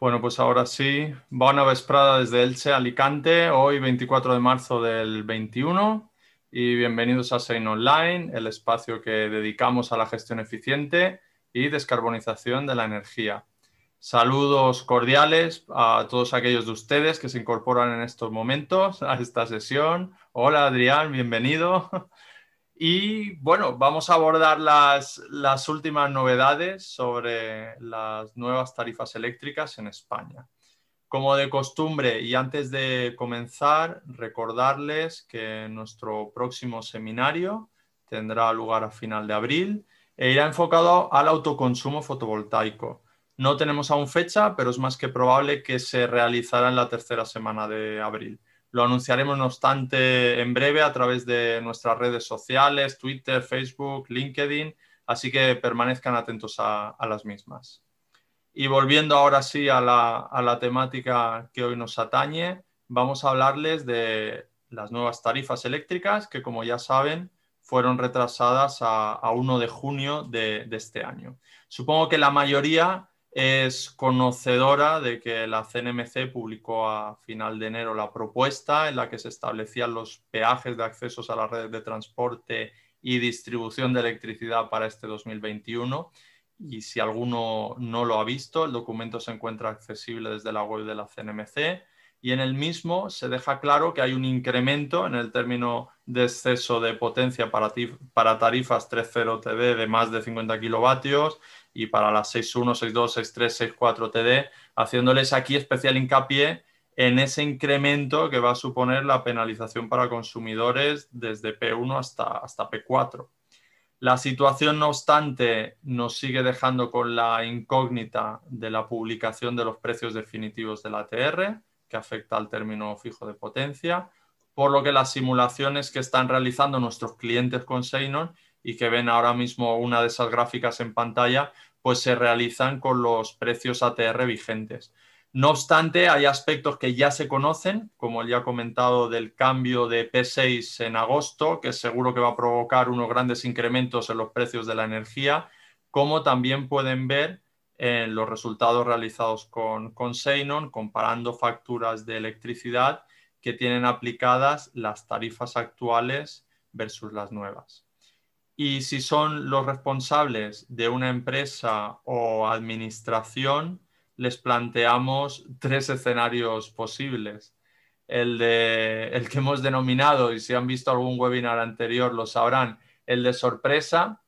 Bueno, pues ahora sí, buena vesprada desde Elche, Alicante, hoy 24 de marzo del 21 y bienvenidos a Sein Online, el espacio que dedicamos a la gestión eficiente y descarbonización de la energía. Saludos cordiales a todos aquellos de ustedes que se incorporan en estos momentos a esta sesión. Hola Adrián, bienvenido. Y bueno, vamos a abordar las, últimas novedades sobre las nuevas tarifas eléctricas en España. Como de costumbre y antes de comenzar, recordarles que nuestro próximo seminario tendrá lugar a final de abril e irá enfocado al autoconsumo fotovoltaico. No tenemos aún fecha, pero es más que probable que se realizará en la tercera semana de abril. Lo anunciaremos, no obstante, en breve a través de nuestras redes sociales, Twitter, Facebook, LinkedIn, así que permanezcan atentos a, las mismas. Y volviendo ahora sí a la, temática que hoy nos atañe, vamos a hablarles de las nuevas tarifas eléctricas que, como ya saben, fueron retrasadas a, 1 de junio de, este año. Supongo que la mayoría es conocedora de que la CNMC publicó a final de enero la propuesta en la que se establecían los peajes de accesos a las redes de transporte y distribución de electricidad para este 2021. Y si alguno no lo ha visto, el documento se encuentra accesible desde la web de la CNMC y en el mismo se deja claro que hay un incremento en el término de exceso de potencia para, tarifas 3.0 TD de más de 50 kilovatios y para las 6.1, 6.2, 6.3, 6.4 TD, haciéndoles aquí especial hincapié en ese incremento que va a suponer la penalización para consumidores desde P1 hasta, hasta P4. La situación, no obstante, nos sigue dejando con la incógnita de la publicación de los precios definitivos de la ATR, que afecta al término fijo de potencia, por lo que las simulaciones que están realizando nuestros clientes con Seinon y que ven ahora mismo una de esas gráficas en pantalla, pues se realizan con los precios ATR vigentes. No obstante, hay aspectos que ya se conocen, como ya he comentado del cambio de P6 en agosto, que seguro que va a provocar unos grandes incrementos en los precios de la energía, como también pueden ver en los resultados realizados con, con Seinon, comparando facturas de electricidad que tienen aplicadas las tarifas actuales versus las nuevas y si son los responsables de una empresa o administración, les planteamos tres escenarios posibles. El, de, el que hemos denominado, y si han visto algún webinar anterior lo sabrán, el de sorpresa,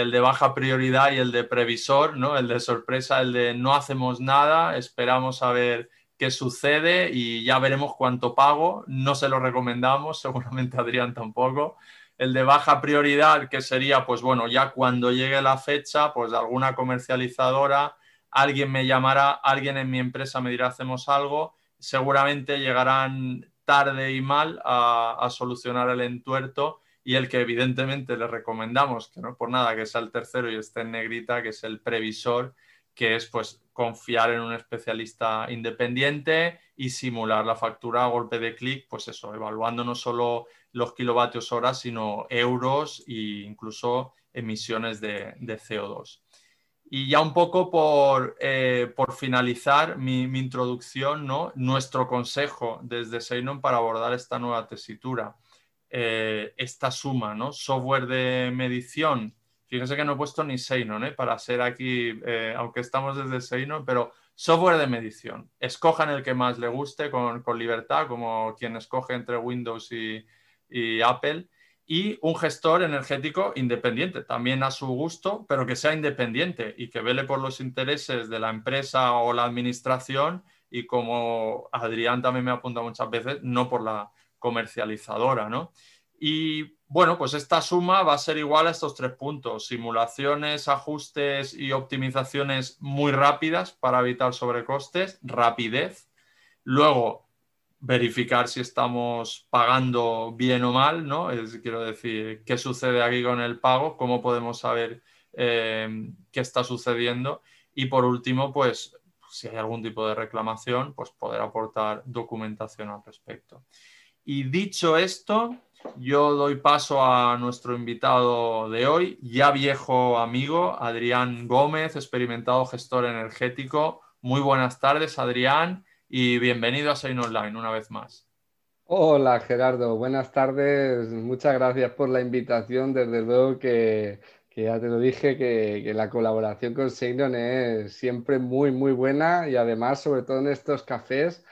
el de baja prioridad y el de previsor, ¿no? El de sorpresa, el de no hacemos nada, esperamos a ver qué sucede y ya veremos cuánto pago. No se lo recomendamos, seguramente Adrián tampoco el de baja prioridad, que sería, pues bueno, ya cuando llegue la fecha, pues alguna comercializadora, alguien me llamará, alguien en mi empresa me dirá, hacemos algo, seguramente llegarán tarde y mal a, solucionar el entuerto y el que evidentemente le recomendamos, que no por nada que sea el tercero y esté en negrita, que es el previsor, que es pues confiar en un especialista independiente y simular la factura a golpe de clic, pues eso, evaluando no solo los kilovatios hora, sino euros e incluso emisiones de, CO2. Y ya un poco por, eh, finalizar mi, introducción, ¿no? nuestro consejo desde Seinon para abordar esta nueva tesitura, eh, esta suma, ¿no? software de medición. Fíjense que no he puesto ni Seinon ¿eh? para ser aquí, aunque estamos desde Seinon, pero software de medición. Escojan el que más le guste con, con libertad, como quien escoge entre Windows y, y Apple, y un gestor energético independiente, también a su gusto, pero que sea independiente y que vele por los intereses de la empresa o la administración y como Adrián también me apunta muchas veces, no por la comercializadora, ¿no? Y bueno, pues esta suma va a ser igual a estos tres puntos, simulaciones, ajustes y optimizaciones muy rápidas para evitar sobrecostes, rapidez. Luego, verificar si estamos pagando bien o mal, ¿no? Quiero decir, qué sucede aquí con el pago, cómo podemos saber eh, qué está sucediendo y por último, pues si hay algún tipo de reclamación, pues poder aportar documentación al respecto. Y dicho esto, yo doy paso a nuestro invitado de hoy, ya viejo amigo, Adrián Gómez, experimentado gestor energético. Muy buenas tardes, Adrián, y bienvenido a Sein Online una vez más. Hola Gerardo, buenas tardes. Muchas gracias por la invitación. Desde luego que, ya te lo dije, que, la colaboración con Seinon es siempre muy, muy buena y además, sobre todo en estos cafés,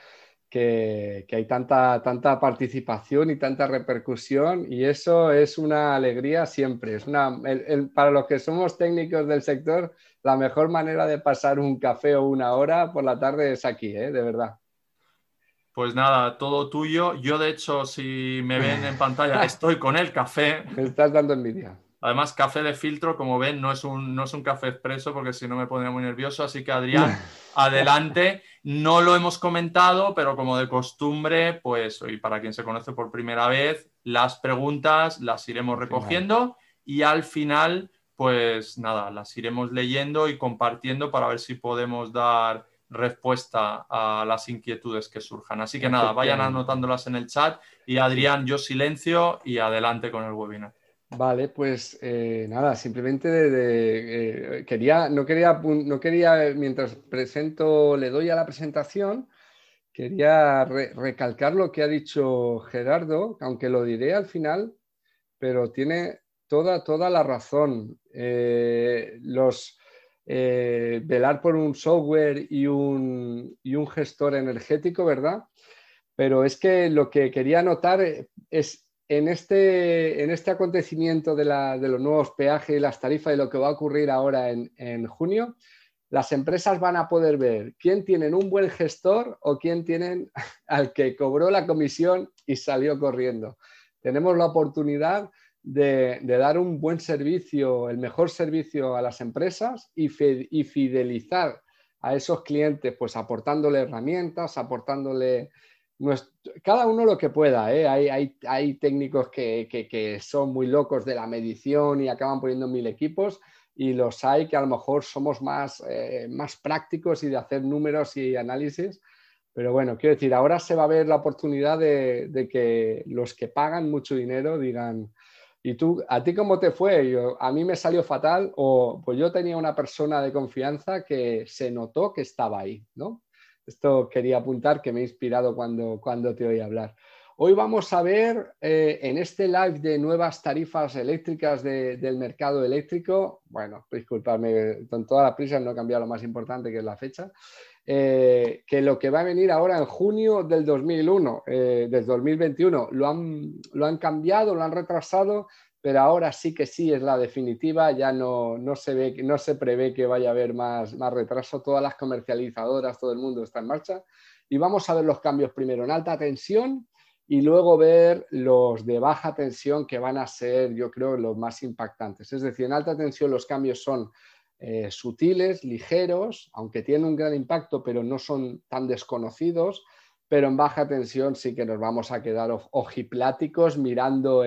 que, hay tanta, tanta participación y tanta repercusión y eso es una alegría siempre. Es una, para los que somos técnicos del sector, la mejor manera de pasar un café o una hora por la tarde es aquí, ¿eh? de verdad. Pues nada, todo tuyo. Yo, de hecho, si me ven en pantalla, estoy con el café. Me estás dando envidia. Además, café de filtro, como ven, no es un, no es un café expreso porque si no me pondría muy nervioso. Así que, Adrián, adelante. No lo hemos comentado, pero como de costumbre, pues, y para quien se conoce por primera vez, las preguntas las iremos recogiendo y al final, pues nada, las iremos leyendo y compartiendo para ver si podemos dar respuesta a las inquietudes que surjan. Así que nada, vayan anotándolas en el chat y Adrián, yo silencio y adelante con el webinar. Vale, pues eh, nada, simplemente de, quería, no quería, no quería, mientras presento, le doy a la presentación, quería recalcar lo que ha dicho Gerardo, aunque lo diré al final, pero tiene toda, toda la razón. Eh, los, eh, velar por un software y un, gestor energético, ¿verdad? Pero es que lo que quería notar es en este, en este acontecimiento de, los nuevos peajes y las tarifas y lo que va a ocurrir ahora en, en, junio, las empresas van a poder ver quién tienen un buen gestor o quién tienen al que cobró la comisión y salió corriendo. Tenemos la oportunidad de, dar un buen servicio, el mejor servicio a las empresas y, fidelizar a esos clientes, pues aportándole herramientas, aportándole cada uno lo que pueda. ¿eh? Hay, técnicos que, son muy locos de la medición y acaban poniendo mil equipos y los hay que a lo mejor somos más, eh, más prácticos y de hacer números y análisis. Pero bueno, quiero decir, ahora se va a ver la oportunidad de que los que pagan mucho dinero digan, ¿Y tú, a ti cómo te fue? A mí me salió fatal o pues yo tenía una persona de confianza que se notó que estaba ahí, ¿no? Esto quería apuntar que me ha inspirado cuando, cuando te oí hablar. Hoy vamos a ver eh, en este live de nuevas tarifas eléctricas del mercado eléctrico, bueno, disculpadme, con toda la prisa no he cambiado lo más importante que es la fecha, eh, que lo que va a venir ahora en junio del 2001, eh, del 2021, lo han, lo han cambiado, lo han retrasado, pero ahora sí que sí es la definitiva, ya no, no, se, ve, no se prevé que vaya a haber más, más retraso, todas las comercializadoras, todo el mundo está en marcha. Y vamos a ver los cambios primero en alta tensión y luego ver los de baja tensión que van a ser, yo creo, los más impactantes. Es decir, en alta tensión los cambios son eh, sutiles, ligeros, aunque tienen un gran impacto, pero no son tan desconocidos, pero en baja tensión sí que nos vamos a quedar ojipláticos mirando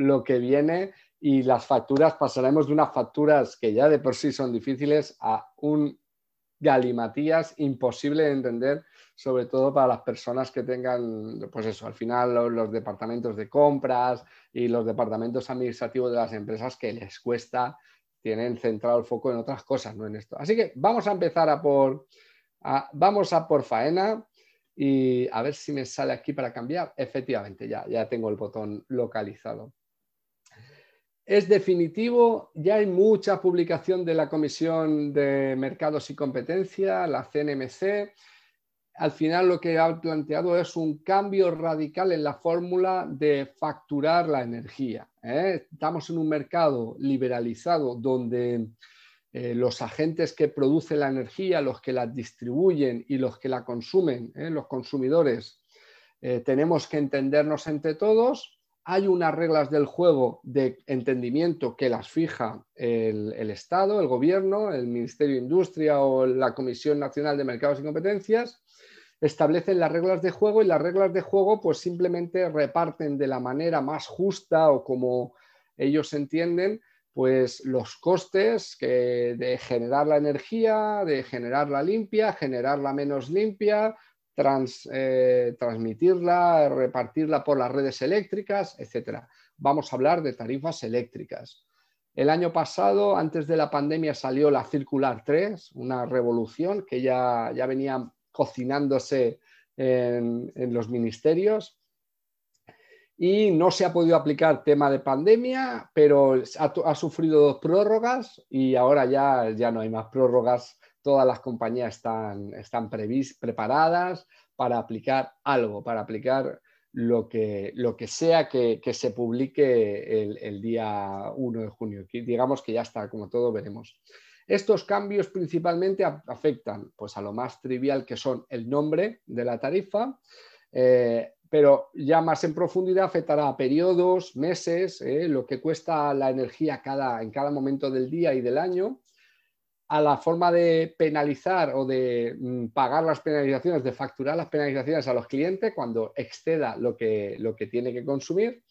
lo que viene y las facturas, pasaremos de unas facturas que ya de por sí son difíciles a un galimatías imposible de entender, sobre todo para las personas que tengan, pues eso, al final los departamentos de compras y los departamentos administrativos de las empresas que les cuesta tienen centrado el foco en otras cosas, no en esto. Así que vamos a empezar a por, vamos a por faena y a ver si me sale aquí para cambiar. Efectivamente, ya, ya tengo el botón localizado. Es definitivo, ya hay mucha publicación de la Comisión de Mercados y Competencia, la CNMC, al final lo que ha planteado es un cambio radical en la fórmula de facturar la energía. ¿eh? Estamos en un mercado liberalizado donde eh, los agentes que producen la energía, los que la distribuyen y los que la consumen, ¿eh? los consumidores, tenemos que entendernos entre todos. Hay unas reglas del juego de entendimiento que las fija el, Estado, el Gobierno, el Ministerio de Industria o la Comisión Nacional de Mercados y Competencias establecen las reglas de juego y las reglas de juego pues simplemente reparten de la manera más justa o como ellos entienden pues los costes de generar la energía, de generarla limpia, generarla menos limpia, eh, transmitirla, repartirla por las redes eléctricas, etc. Vamos a hablar de tarifas eléctricas. El año pasado, antes de la pandemia, salió la Circular 3, una revolución que ya, ya venía cocinándose en, los ministerios y no se ha podido aplicar tema de pandemia, pero ha, sufrido dos prórrogas y ahora ya, ya no hay más prórrogas. Todas las compañías están, están preparadas para aplicar algo, para aplicar lo que, lo que sea que, se publique el, día 1 de junio. Digamos que ya está, como todo veremos. Estos cambios principalmente afectan pues, a lo más trivial que son el nombre de la tarifa, eh, pero ya más en profundidad afectará a periodos, meses, eh, lo que cuesta la energía cada, en cada momento del día y del año, a la forma de penalizar o de mm, pagar las penalizaciones, de facturar las penalizaciones a los clientes cuando exceda lo que, lo que tiene que consumir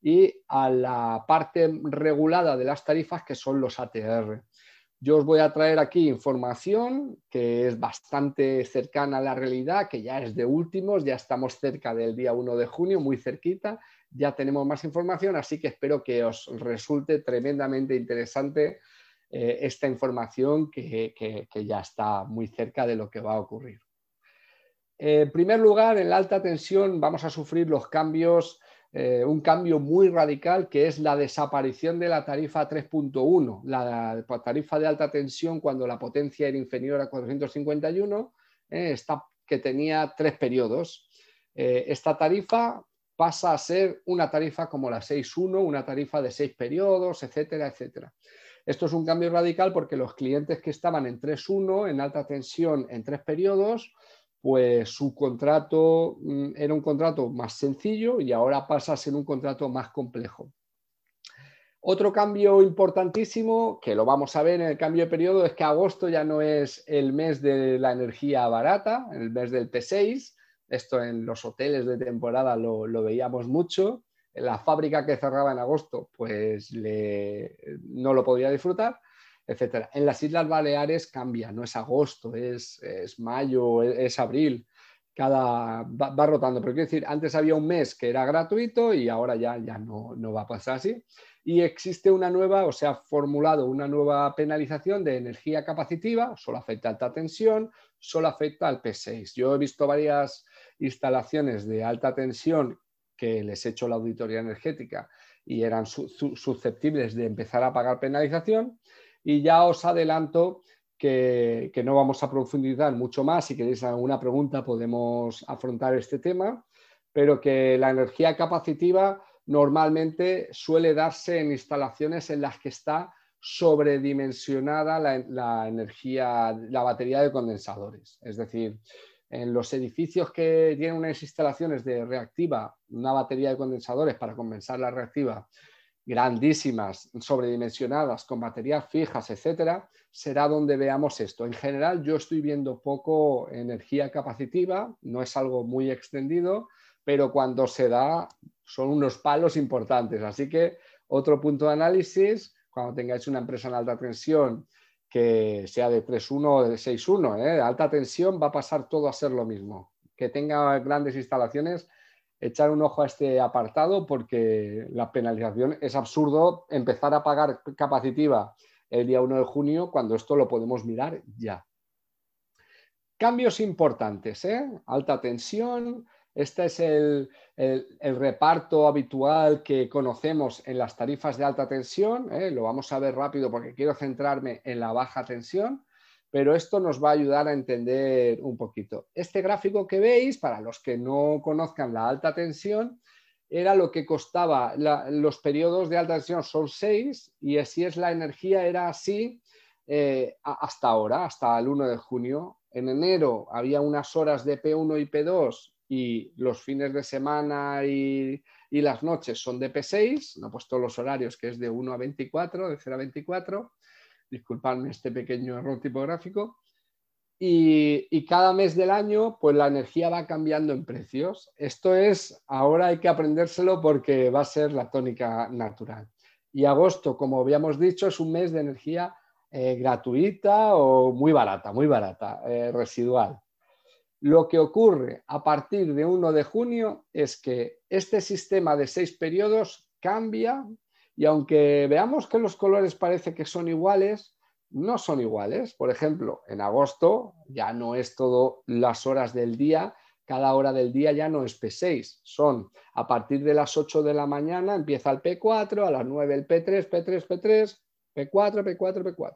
y a la parte regulada de las tarifas que son los ATR. Yo os voy a traer aquí información que es bastante cercana a la realidad, que ya es de últimos, ya estamos cerca del día 1 de junio, muy cerquita, ya tenemos más información, así que espero que os resulte tremendamente interesante eh, esta información que, ya está muy cerca de lo que va a ocurrir. En primer lugar, en la alta tensión vamos a sufrir los cambios, eh, un cambio muy radical que es la desaparición de la tarifa 3.1, la tarifa de alta tensión cuando la potencia era inferior a 451, eh, que tenía tres periodos. esta tarifa pasa a ser una tarifa como la 6.1, una tarifa de seis periodos, etcétera, etcétera. Esto es un cambio radical porque los clientes que estaban en 3.1, en alta tensión, en tres periodos, pues su contrato mm, era un contrato más sencillo y ahora pasa a ser un contrato más complejo. Otro cambio importantísimo, que lo vamos a ver en el cambio de periodo, es que agosto ya no es el mes de la energía barata, el mes del P6. Esto en los hoteles de temporada lo, lo veíamos mucho la fábrica que cerraba en agosto, pues no lo podía disfrutar, etc. En las Islas Baleares cambia, no es agosto, es, mayo, es, abril, cada va, rotando. Pero quiero decir, antes había un mes que era gratuito y ahora ya, ya no, no va a pasar así. Y existe una nueva, o se ha formulado una nueva penalización de energía capacitiva, solo afecta a alta tensión, solo afecta al P6. Yo he visto varias instalaciones de alta tensión que les he hecho la auditoría energética y eran susceptibles de empezar a pagar penalización. Y ya os adelanto que, no vamos a profundizar mucho más. Si queréis alguna pregunta podemos afrontar este tema, pero que la energía capacitiva normalmente suele darse en instalaciones en las que está sobredimensionada la, la energía, la batería de condensadores. Es decir, en los edificios que tienen unas instalaciones de reactiva, una batería de condensadores para compensar la reactiva, grandísimas, sobredimensionadas, con baterías fijas, etcétera, será donde veamos esto. En general, yo estoy viendo poco energía capacitiva, no es algo muy extendido, pero cuando se da son unos palos importantes. Así que otro punto de análisis, cuando tengáis una empresa en alta tensión que sea de 3.1 o de 6.1, ¿eh? alta tensión va a pasar todo a ser lo mismo. Que tenga grandes instalaciones, echar un ojo a este apartado porque la penalización es absurdo empezar a pagar capacitiva el día 1 de junio cuando esto lo podemos mirar ya. Cambios importantes, ¿eh? alta tensión, este es el, reparto habitual que conocemos en las tarifas de alta tensión. ¿eh? Lo vamos a ver rápido porque quiero centrarme en la baja tensión, pero esto nos va a ayudar a entender un poquito. Este gráfico que veis, para los que no conozcan la alta tensión, era lo que costaba, los periodos de alta tensión son seis y así es la energía, era así eh, hasta ahora, hasta el 1 de junio. En enero había unas horas de P1 y P2 y los fines de semana y, las noches son de P6, no he puesto los horarios que es de 1 a 24, de 0 a 24, disculpadme este pequeño error tipográfico, y, y, cada mes del año pues la energía va cambiando en precios. Esto es, ahora hay que aprendérselo porque va a ser la tónica natural. Y agosto, como habíamos dicho, es un mes de energía eh, gratuita o muy barata, muy barata, eh, residual. Lo que ocurre a partir de 1 de junio es que este sistema de seis periodos cambia Y aunque veamos que los colores parece que son iguales, no son iguales. Por ejemplo, en agosto ya no es todo las horas del día, cada hora del día ya no es P6, son a partir de las 8 de la mañana empieza el P4, a las 9 el P3, P3, P3, P4, P4, P4.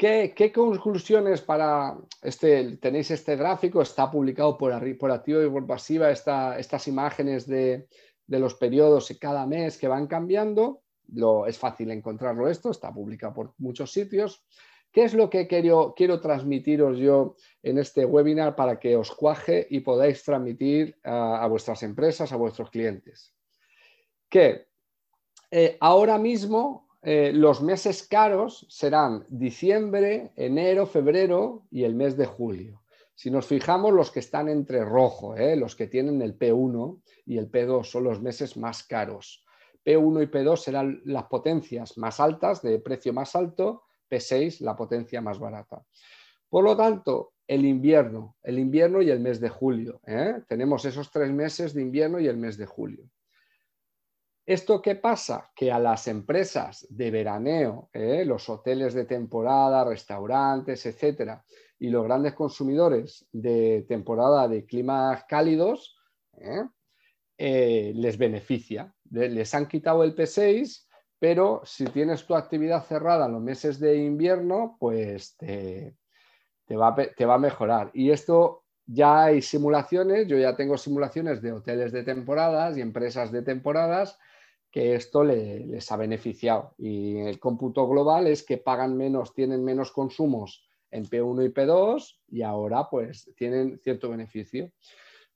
¿Qué, conclusiones para este, tenéis este gráfico? Está publicado por, por activo y por pasiva estas imágenes de, los periodos cada mes que van cambiando. Lo, es fácil encontrarlo esto, está publicado por muchos sitios. ¿Qué es lo que quiero, quiero transmitiros yo en este webinar para que os cuaje y podáis transmitir a, vuestras empresas, a vuestros clientes? Que eh, ahora mismo eh, los meses caros serán diciembre, enero, febrero y el mes de julio. Si nos fijamos, los que están entre rojo, eh, los que tienen el P1 y el P2 son los meses más caros. P1 y P2 serán las potencias más altas, de precio más alto, P6 la potencia más barata. Por lo tanto, el invierno, el invierno y el mes de julio. Eh, tenemos esos tres meses de invierno y el mes de julio. ¿Esto qué pasa? Que a las empresas de veraneo, ¿eh? los hoteles de temporada, restaurantes, etcétera, y los grandes consumidores de temporada de climas cálidos, ¿eh? Eh, les beneficia. Les han quitado el P6, pero si tienes tu actividad cerrada en los meses de invierno, pues te, va, te va a mejorar. Y esto ya hay simulaciones, yo ya tengo simulaciones de hoteles de temporadas y empresas de temporadas que esto les ha beneficiado. Y el cómputo global es que pagan menos, tienen menos consumos en P1 y P2 y ahora pues tienen cierto beneficio.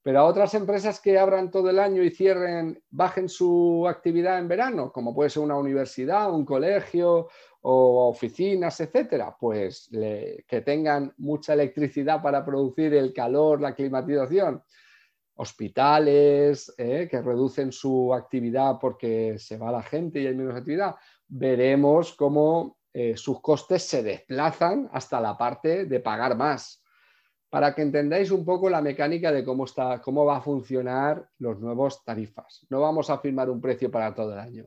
Pero a otras empresas que abran todo el año y cierren, bajen su actividad en verano, como puede ser una universidad, un colegio o oficinas, etcétera, pues que tengan mucha electricidad para producir el calor, la climatización, hospitales eh, que reducen su actividad porque se va la gente y hay menos actividad, veremos cómo eh, sus costes se desplazan hasta la parte de pagar más. Para que entendáis un poco la mecánica de cómo, está, cómo va a funcionar los nuevos tarifas. No vamos a firmar un precio para todo el año,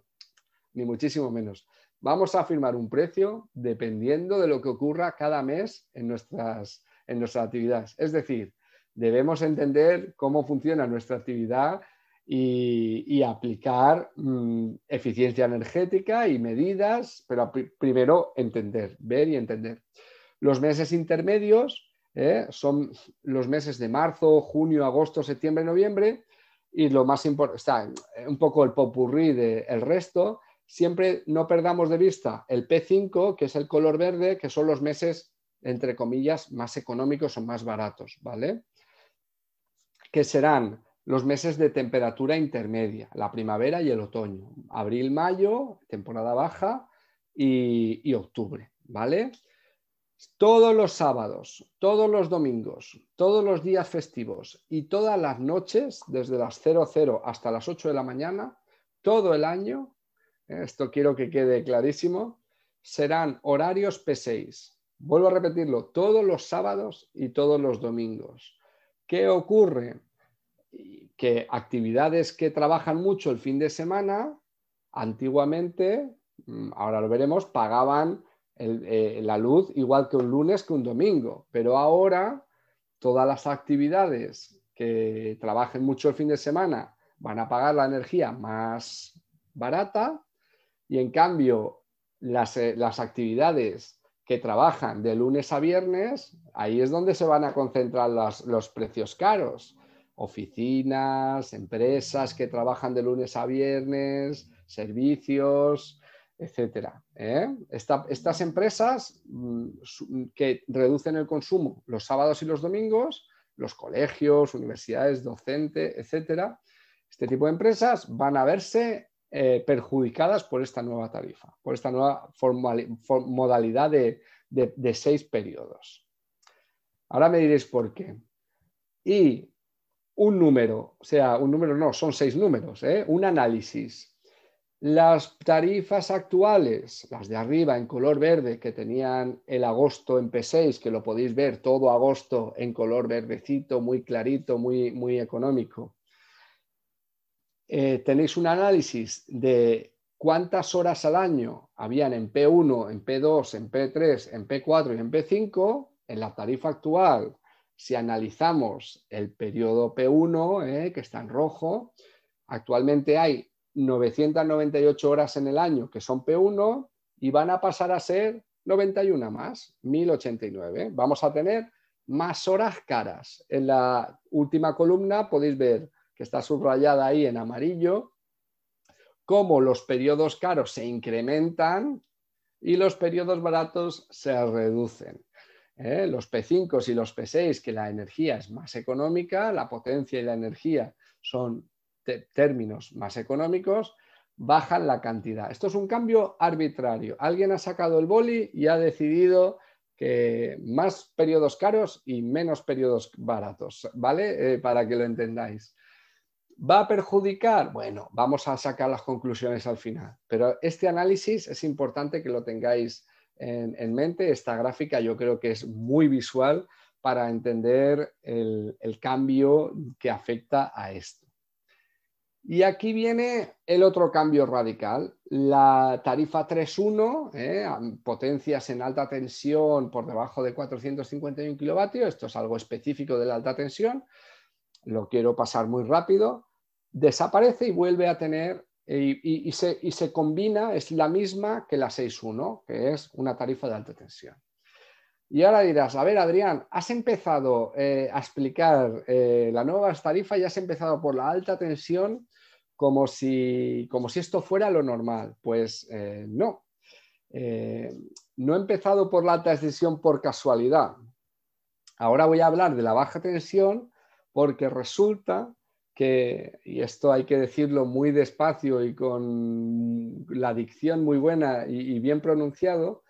ni muchísimo menos. Vamos a firmar un precio dependiendo de lo que ocurra cada mes en nuestras, en nuestras actividades. Es decir, debemos entender cómo funciona nuestra actividad y, aplicar mm, eficiencia energética y medidas, pero primero entender, ver y entender. Los meses intermedios ¿eh? son los meses de marzo, junio, agosto, septiembre, noviembre y lo más importante, está un poco el popurrí del resto. Siempre no perdamos de vista el P5, que es el color verde, que son los meses, entre comillas, más económicos o más baratos, ¿vale? Que serán los meses de temperatura intermedia, la primavera y el otoño, abril, mayo, temporada baja y, octubre, ¿vale? Todos los sábados, todos los domingos, todos los días festivos y todas las noches, desde las 00 hasta las 8 de la mañana, todo el año, esto quiero que quede clarísimo, serán horarios P6. Vuelvo a repetirlo, todos los sábados y todos los domingos. ¿Qué ocurre? Que actividades que trabajan mucho el fin de semana, antiguamente, mm, ahora lo veremos, pagaban eh, la luz igual que un lunes que un domingo, pero ahora todas las actividades que trabajen mucho el fin de semana van a pagar la energía más barata y en cambio las, eh, las actividades que trabajan de lunes a viernes, ahí es donde se van a concentrar los, precios caros. Oficinas, empresas que trabajan de lunes a viernes, servicios, etcétera. ¿eh? estas empresas mm, que reducen el consumo los sábados y los domingos, los colegios, universidades, docentes, etcétera, este tipo de empresas van a verse eh, perjudicadas por esta nueva tarifa, por esta nueva modalidad de, seis periodos. Ahora me diréis por qué. Y un número, o sea, un número no, son seis números, ¿eh? un análisis. Las tarifas actuales, las de arriba en color verde que tenían el agosto en P6, que lo podéis ver todo agosto en color verdecito, muy clarito, muy, muy económico, eh, tenéis un análisis de cuántas horas al año habían en P1, en P2, en P3, en P4 y en P5, en la tarifa actual, si analizamos el periodo P1, eh, que está en rojo, actualmente hay 998 horas en el año que son P1 y van a pasar a ser 91 más, 1089. Vamos a tener más horas caras. En la última columna podéis ver que está subrayada ahí en amarillo cómo los periodos caros se incrementan y los periodos baratos se reducen. ¿eh? Los P5 y los P6, que la energía es más económica, la potencia y la energía son términos más económicos, bajan la cantidad. Esto es un cambio arbitrario. Alguien ha sacado el boli y ha decidido que más periodos caros y menos periodos baratos, ¿vale? Eh, para que lo entendáis. ¿Va a perjudicar? Bueno, vamos a sacar las conclusiones al final, pero este análisis es importante que lo tengáis en, mente. Esta gráfica yo creo que es muy visual para entender el cambio que afecta a esto. Y aquí viene el otro cambio radical. La tarifa 3.1, eh, potencias en alta tensión por debajo de 451 kilovatios, esto es algo específico de la alta tensión, lo quiero pasar muy rápido, desaparece y vuelve a tener, y, se, y se, combina, es la misma que la 6.1, que es una tarifa de alta tensión. Y ahora dirás, a ver, Adrián, has empezado eh, a explicar eh, la nueva tarifa y has empezado por la alta tensión como si, como si esto fuera lo normal. Pues eh, no. no he empezado por la alta tensión por casualidad. Ahora voy a hablar de la baja tensión porque resulta que, y esto hay que decirlo muy despacio y con la dicción muy buena y bien pronunciado,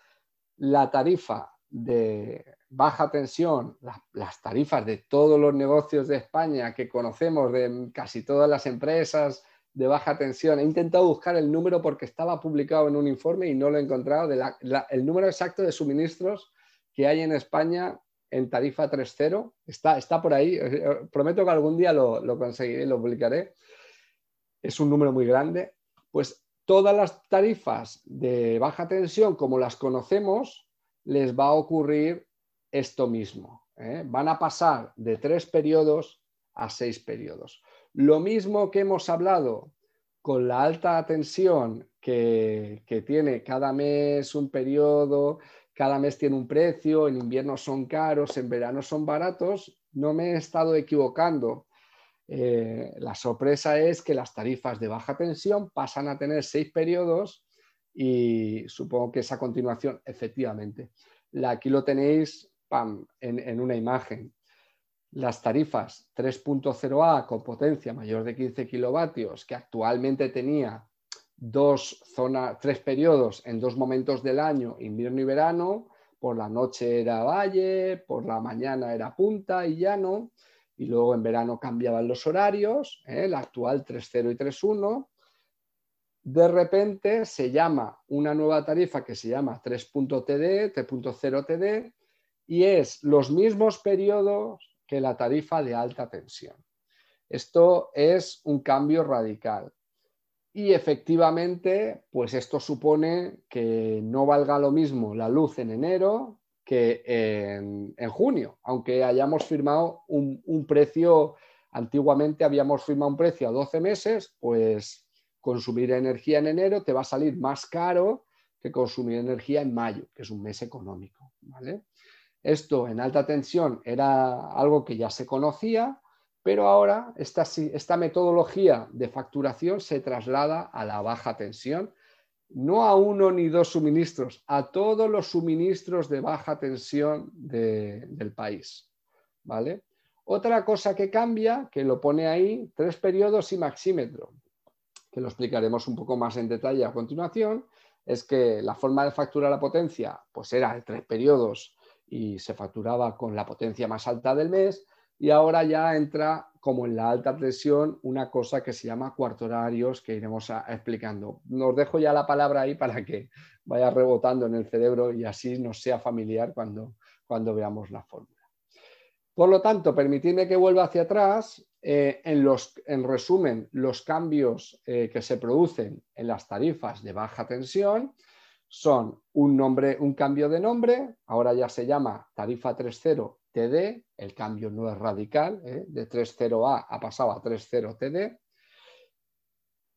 la tarifa de baja tensión, las, tarifas de todos los negocios de España que conocemos, de casi todas las empresas de baja tensión. He intentado buscar el número porque estaba publicado en un informe y no lo he encontrado, el número exacto de suministros que hay en España en tarifa 3.0. Está, está por ahí. Eh, eh, prometo que algún día lo, lo conseguiré y lo publicaré. Es un número muy grande. Pues todas las tarifas de baja tensión, como las conocemos, les va a ocurrir esto mismo. ¿eh? Van a pasar de tres periodos a seis periodos. Lo mismo que hemos hablado con la alta tensión que, que tiene cada mes un periodo, cada mes tiene un precio, en invierno son caros, en verano son baratos, no me he estado equivocando. Eh, la sorpresa es que las tarifas de baja tensión pasan a tener seis periodos y supongo que es a continuación, efectivamente. aquí lo tenéis en, una imagen. Las tarifas 3.0A con potencia mayor de 15 kilovatios, que actualmente tenía dos zonas, tres periodos en dos momentos del año, invierno y verano, por la noche era valle, por la mañana era punta y llano, y luego en verano cambiaban los horarios, ¿eh? la actual 3.0 y 3.1, de repente se llama una nueva tarifa que se llama 3.td, 3.0 TD, y es los mismos periodos que la tarifa de alta tensión. Esto es un cambio radical. Y efectivamente, pues esto supone que no valga lo mismo la luz en enero que en, junio, aunque hayamos firmado un, un, precio, antiguamente habíamos firmado un precio a 12 meses, pues consumir energía en enero te va a salir más caro que consumir energía en mayo, que es un mes económico. Esto en alta tensión era algo que ya se conocía, pero ahora esta, metodología de facturación se traslada a la baja tensión, no a uno ni dos suministros, a todos los suministros de baja tensión del país. ¿vale? Otra cosa que cambia, que lo pone ahí, tres periodos y maxímetro que lo explicaremos un poco más en detalle a continuación, es que la forma de facturar la potencia pues era de tres periodos y se facturaba con la potencia más alta del mes y ahora ya entra como en la alta tensión una cosa que se llama cuarto horarios que iremos explicando. Nos dejo ya la palabra ahí para que vaya rebotando en el cerebro y así nos sea familiar cuando, cuando veamos la fórmula. Por lo tanto, permitidme que vuelva hacia atrás eh, en, los, en, resumen, los cambios eh, que se producen en las tarifas de baja tensión son un, nombre, un cambio de nombre, ahora ya se llama tarifa 3.0 TD, el cambio no es radical, ¿eh? de 3.0A ha pasado a 3.0 TD.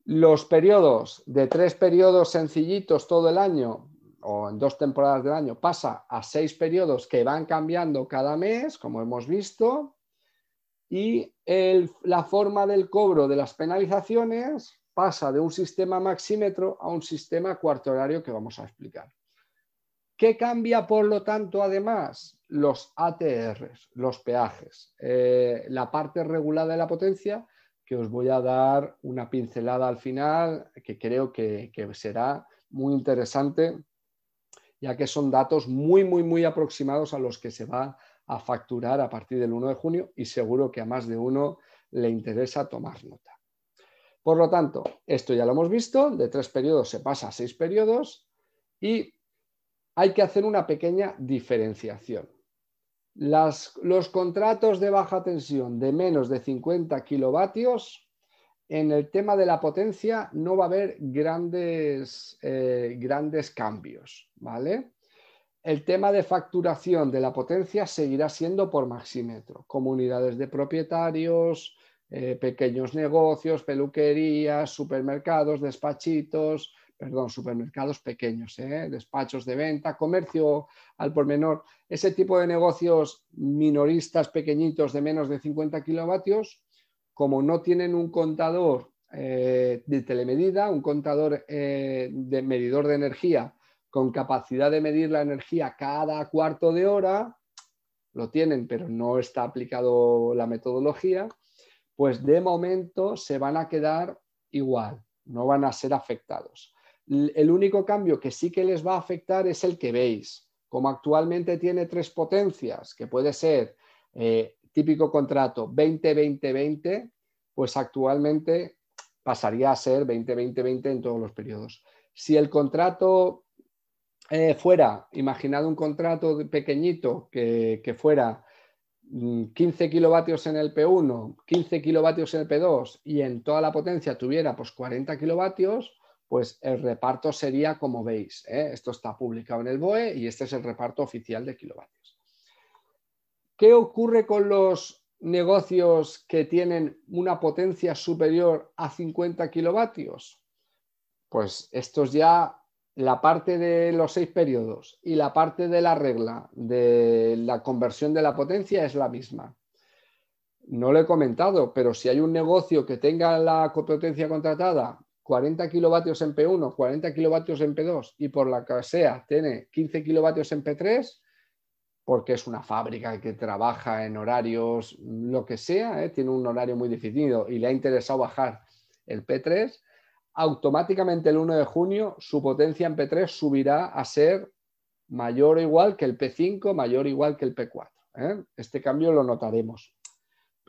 Los periodos de tres periodos sencillitos todo el año o en dos temporadas del año pasa a seis periodos que van cambiando cada mes, como hemos visto, y la forma del cobro de las penalizaciones pasa de un sistema maxímetro a un sistema cuarto horario que vamos a explicar. ¿Qué cambia, por lo tanto, además? Los ATRs, los peajes, eh, la parte regulada de la potencia, que os voy a dar una pincelada al final, que creo que, que será muy interesante, ya que son datos muy, muy, muy aproximados a los que se va a facturar a partir del 1 de junio y seguro que a más de uno le interesa tomar nota. Por lo tanto, esto ya lo hemos visto, de tres periodos se pasa a seis periodos y hay que hacer una pequeña diferenciación. los contratos de baja tensión de menos de 50 kilovatios, en el tema de la potencia no va a haber grandes, eh, grandes cambios, ¿vale? El tema de facturación de la potencia seguirá siendo por maxímetro. Comunidades de propietarios, eh, pequeños negocios, peluquerías, supermercados, despachitos, perdón, supermercados pequeños, ¿eh? despachos de venta, comercio al por menor, ese tipo de negocios minoristas pequeñitos de menos de 50 kilovatios, como no tienen un contador eh, de telemedida, un contador de medidor de energía con capacidad de medir la energía cada cuarto de hora, lo tienen, pero no está aplicado la metodología, pues de momento se van a quedar igual, no van a ser afectados. El único cambio que sí que les va a afectar es el que veis. Como actualmente tiene tres potencias, que puede ser eh, típico contrato 20-20-20, pues actualmente pasaría a ser 20-20-20 en todos los periodos. Si el contrato eh, fuera, imaginad un contrato pequeñito que, fuera 15 mm, kilovatios en el P1, 15 kilovatios en el P2 y en toda la potencia tuviera pues 40 kilovatios, pues el reparto sería como veis. ¿eh? Esto está publicado en el BOE y este es el reparto oficial de kilovatios. ¿Qué ocurre con los negocios que tienen una potencia superior a 50 kilovatios? Pues estos ya la parte de los seis periodos y la parte de la regla de la conversión de la potencia es la misma. No lo he comentado, pero si hay un negocio que tenga la potencia contratada 40 kilovatios en P1, 40 kilovatios en P2 y por la que sea tiene 15 kilovatios en P3, porque es una fábrica que trabaja en horarios, lo que sea, ¿eh? tiene un horario muy definido y le ha interesado bajar el P3, automáticamente el 1 de junio su potencia en P3 subirá a ser mayor o igual que el P5, mayor o igual que el P4. ¿eh? Este cambio lo notaremos.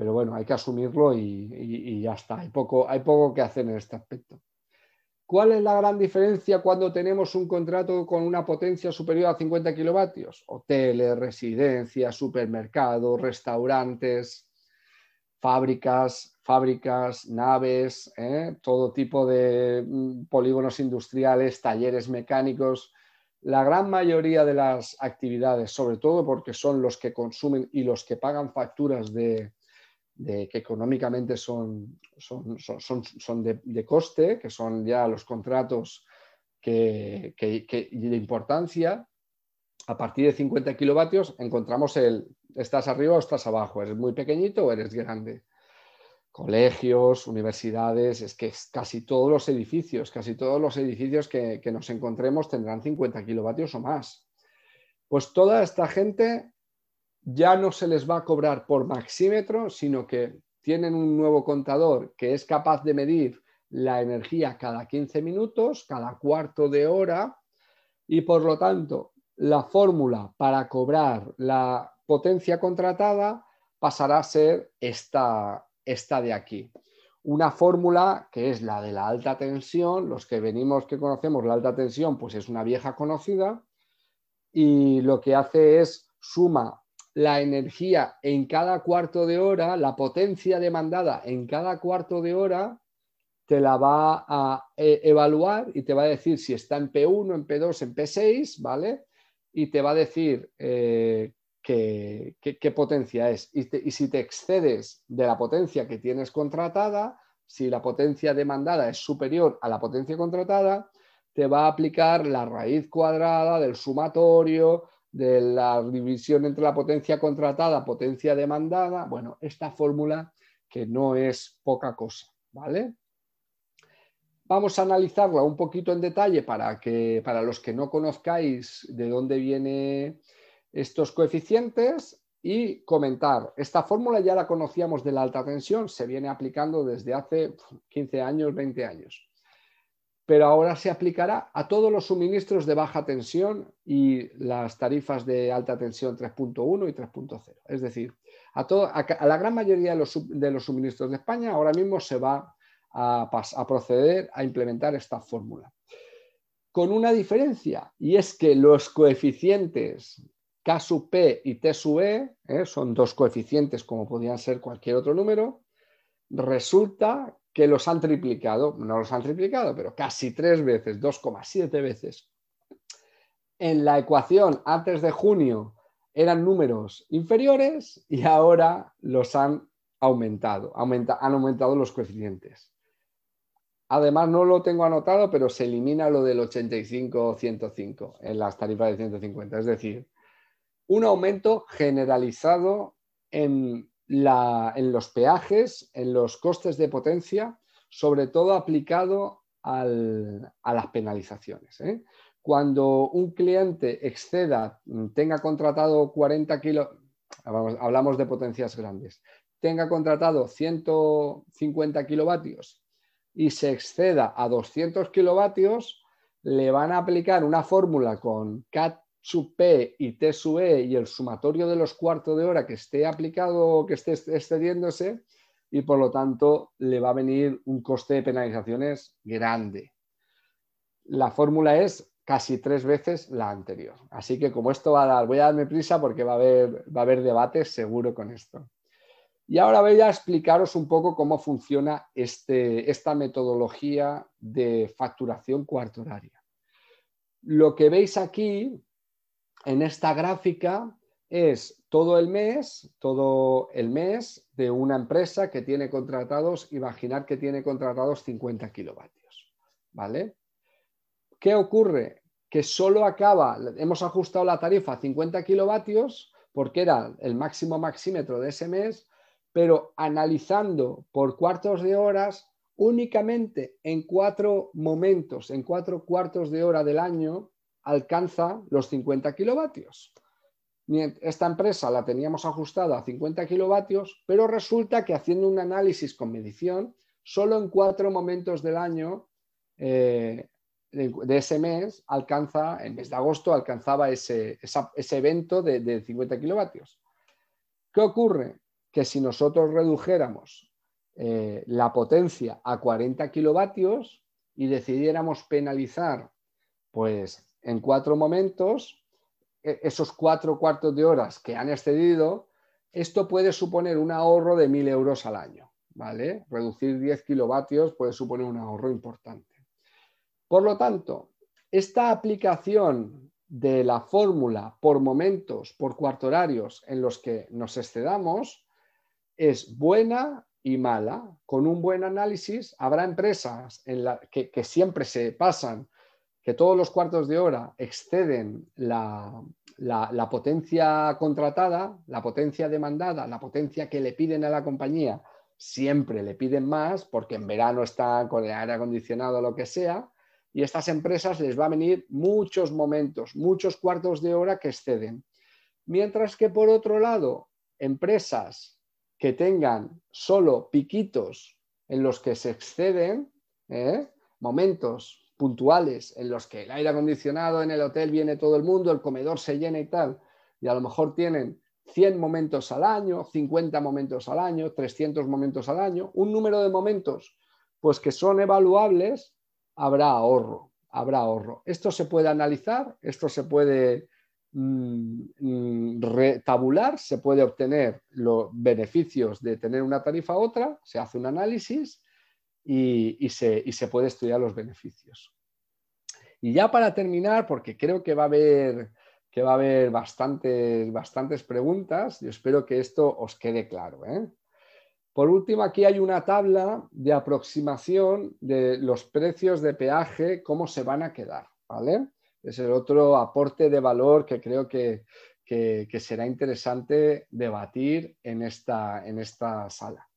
Pero bueno, hay que asumirlo y, ya está. Hay poco, hay poco que hacer en este aspecto. ¿Cuál es la gran diferencia cuando tenemos un contrato con una potencia superior a 50 kilovatios? Hoteles, residencias, supermercados, restaurantes, fábricas, fábricas, naves, ¿eh? todo tipo de mm, polígonos industriales, talleres mecánicos. La gran mayoría de las actividades, sobre todo porque son los que consumen y los que pagan facturas de, que económicamente son, son, de, coste, que son ya los contratos que, de importancia, a partir de 50 kilovatios encontramos el estás arriba o estás abajo, eres muy pequeñito o eres grande colegios, universidades, es que casi todos los edificios, casi todos los edificios que, nos encontremos tendrán 50 kilovatios o más. Pues toda esta gente ya no se les va a cobrar por maxímetro, sino que tienen un nuevo contador que es capaz de medir la energía cada 15 minutos, cada cuarto de hora, y por lo tanto la fórmula para cobrar la potencia contratada pasará a ser esta, esta de aquí. Una fórmula que es la de la alta tensión, los que venimos que conocemos la alta tensión, pues es una vieja conocida y lo que hace es suma la energía en cada cuarto de hora, la potencia demandada en cada cuarto de hora, te la va a eh, evaluar y te va a decir si está en P1, en P2, en P6, ¿vale? Y te va a decir eh, qué, potencia es. y si te excedes de la potencia que tienes contratada, si la potencia demandada es superior a la potencia contratada, te va a aplicar la raíz cuadrada del sumatorio, de la división entre la potencia contratada, potencia demandada. Bueno, esta fórmula que no es poca cosa, ¿vale? Vamos a analizarla un poquito en detalle para que para los que no conozcáis de dónde vienen estos coeficientes y comentar. Esta fórmula ya la conocíamos de la alta tensión, se viene aplicando desde hace 15 años, 20 años pero ahora se aplicará a todos los suministros de baja tensión y las tarifas de alta tensión 3.1 y 3.0. Es decir, a, la gran mayoría de los, suministros de España ahora mismo se va a, proceder a implementar esta fórmula. Con una diferencia, y es que los coeficientes K sub P y T sub E, ¿eh? son dos coeficientes como podían ser cualquier otro número, resulta que los han triplicado, no los han triplicado, pero casi tres veces, 2,7 veces. En la ecuación antes de junio eran números inferiores y ahora los han aumentado, han aumentado los coeficientes. Además, no lo tengo anotado, pero se elimina lo del 85-105 en las tarifas de 150. Es decir, un aumento generalizado en en los peajes, en los costes de potencia, sobre todo aplicado a las penalizaciones. ¿eh? Cuando un cliente exceda, tenga contratado 40 kilos, hablamos de potencias grandes, tenga contratado 150 kilovatios y se exceda a 200 kilovatios, le van a aplicar una fórmula con CAT sub P y T sub E y el sumatorio de los cuartos de hora que esté aplicado o que esté excediéndose y por lo tanto le va a venir un coste de penalizaciones grande. La fórmula es casi tres veces la anterior. Así que como esto va a dar, voy a darme prisa porque va a haber, va a haber debates seguro con esto. Y ahora voy a explicaros un poco cómo funciona este, esta metodología de facturación cuarto horaria. Lo que veis aquí en esta gráfica es todo el mes, todo el mes de una empresa que tiene contratados, imaginar que tiene contratados 50 kilovatios, ¿vale? ¿Qué ocurre? Que solo acaba, hemos ajustado la tarifa a 50 kilovatios porque era el máximo maxímetro de ese mes, pero analizando por cuartos de horas, únicamente en cuatro momentos, en cuatro cuartos de hora del año, alcanza los 50 kilovatios. Esta empresa la teníamos ajustada a 50 kilovatios, pero resulta que haciendo un análisis con medición, solo en cuatro momentos del año eh, de, ese mes alcanza, en mes de agosto, alcanzaba ese, evento de, 50 kilovatios. ¿Qué ocurre? Que si nosotros redujéramos eh, la potencia a 40 kilovatios y decidiéramos penalizar pues en cuatro momentos, e, esos cuatro cuartos de horas que han excedido, esto puede suponer un ahorro de mil euros al año. ¿vale? Reducir 10 kilovatios puede suponer un ahorro importante. Por lo tanto, esta aplicación de la fórmula por momentos, por cuarto horarios en los que nos excedamos, es buena y mala. Con un buen análisis, habrá empresas en la que siempre se pasan que todos los cuartos de hora exceden la, potencia contratada, la potencia demandada, la potencia que le piden a la compañía, siempre le piden más porque en verano está con el aire acondicionado o lo que sea, y a estas empresas les va a venir muchos momentos, muchos cuartos de hora que exceden. Mientras que por otro lado, empresas que tengan solo piquitos en los que se exceden, ¿eh? momentos puntuales en los que el aire acondicionado en el hotel viene todo el mundo, el comedor se llena y tal, y a lo mejor tienen 100 momentos al año, 50 momentos al año, 300 momentos al año, un número de momentos pues que son evaluables, habrá ahorro, habrá ahorro. Esto se puede analizar, esto se puede mm, mm, tabular, se puede obtener los beneficios de tener una tarifa u otra, se hace un análisis y, se, puede estudiar los beneficios. Y ya para terminar, porque creo que va a haber, que va a haber bastantes, bastantes preguntas, yo espero que esto os quede claro. ¿eh? Por último, aquí hay una tabla de aproximación de los precios de peaje, cómo se van a quedar. Es el otro aporte de valor que creo que, que será interesante debatir en esta, en esta sala.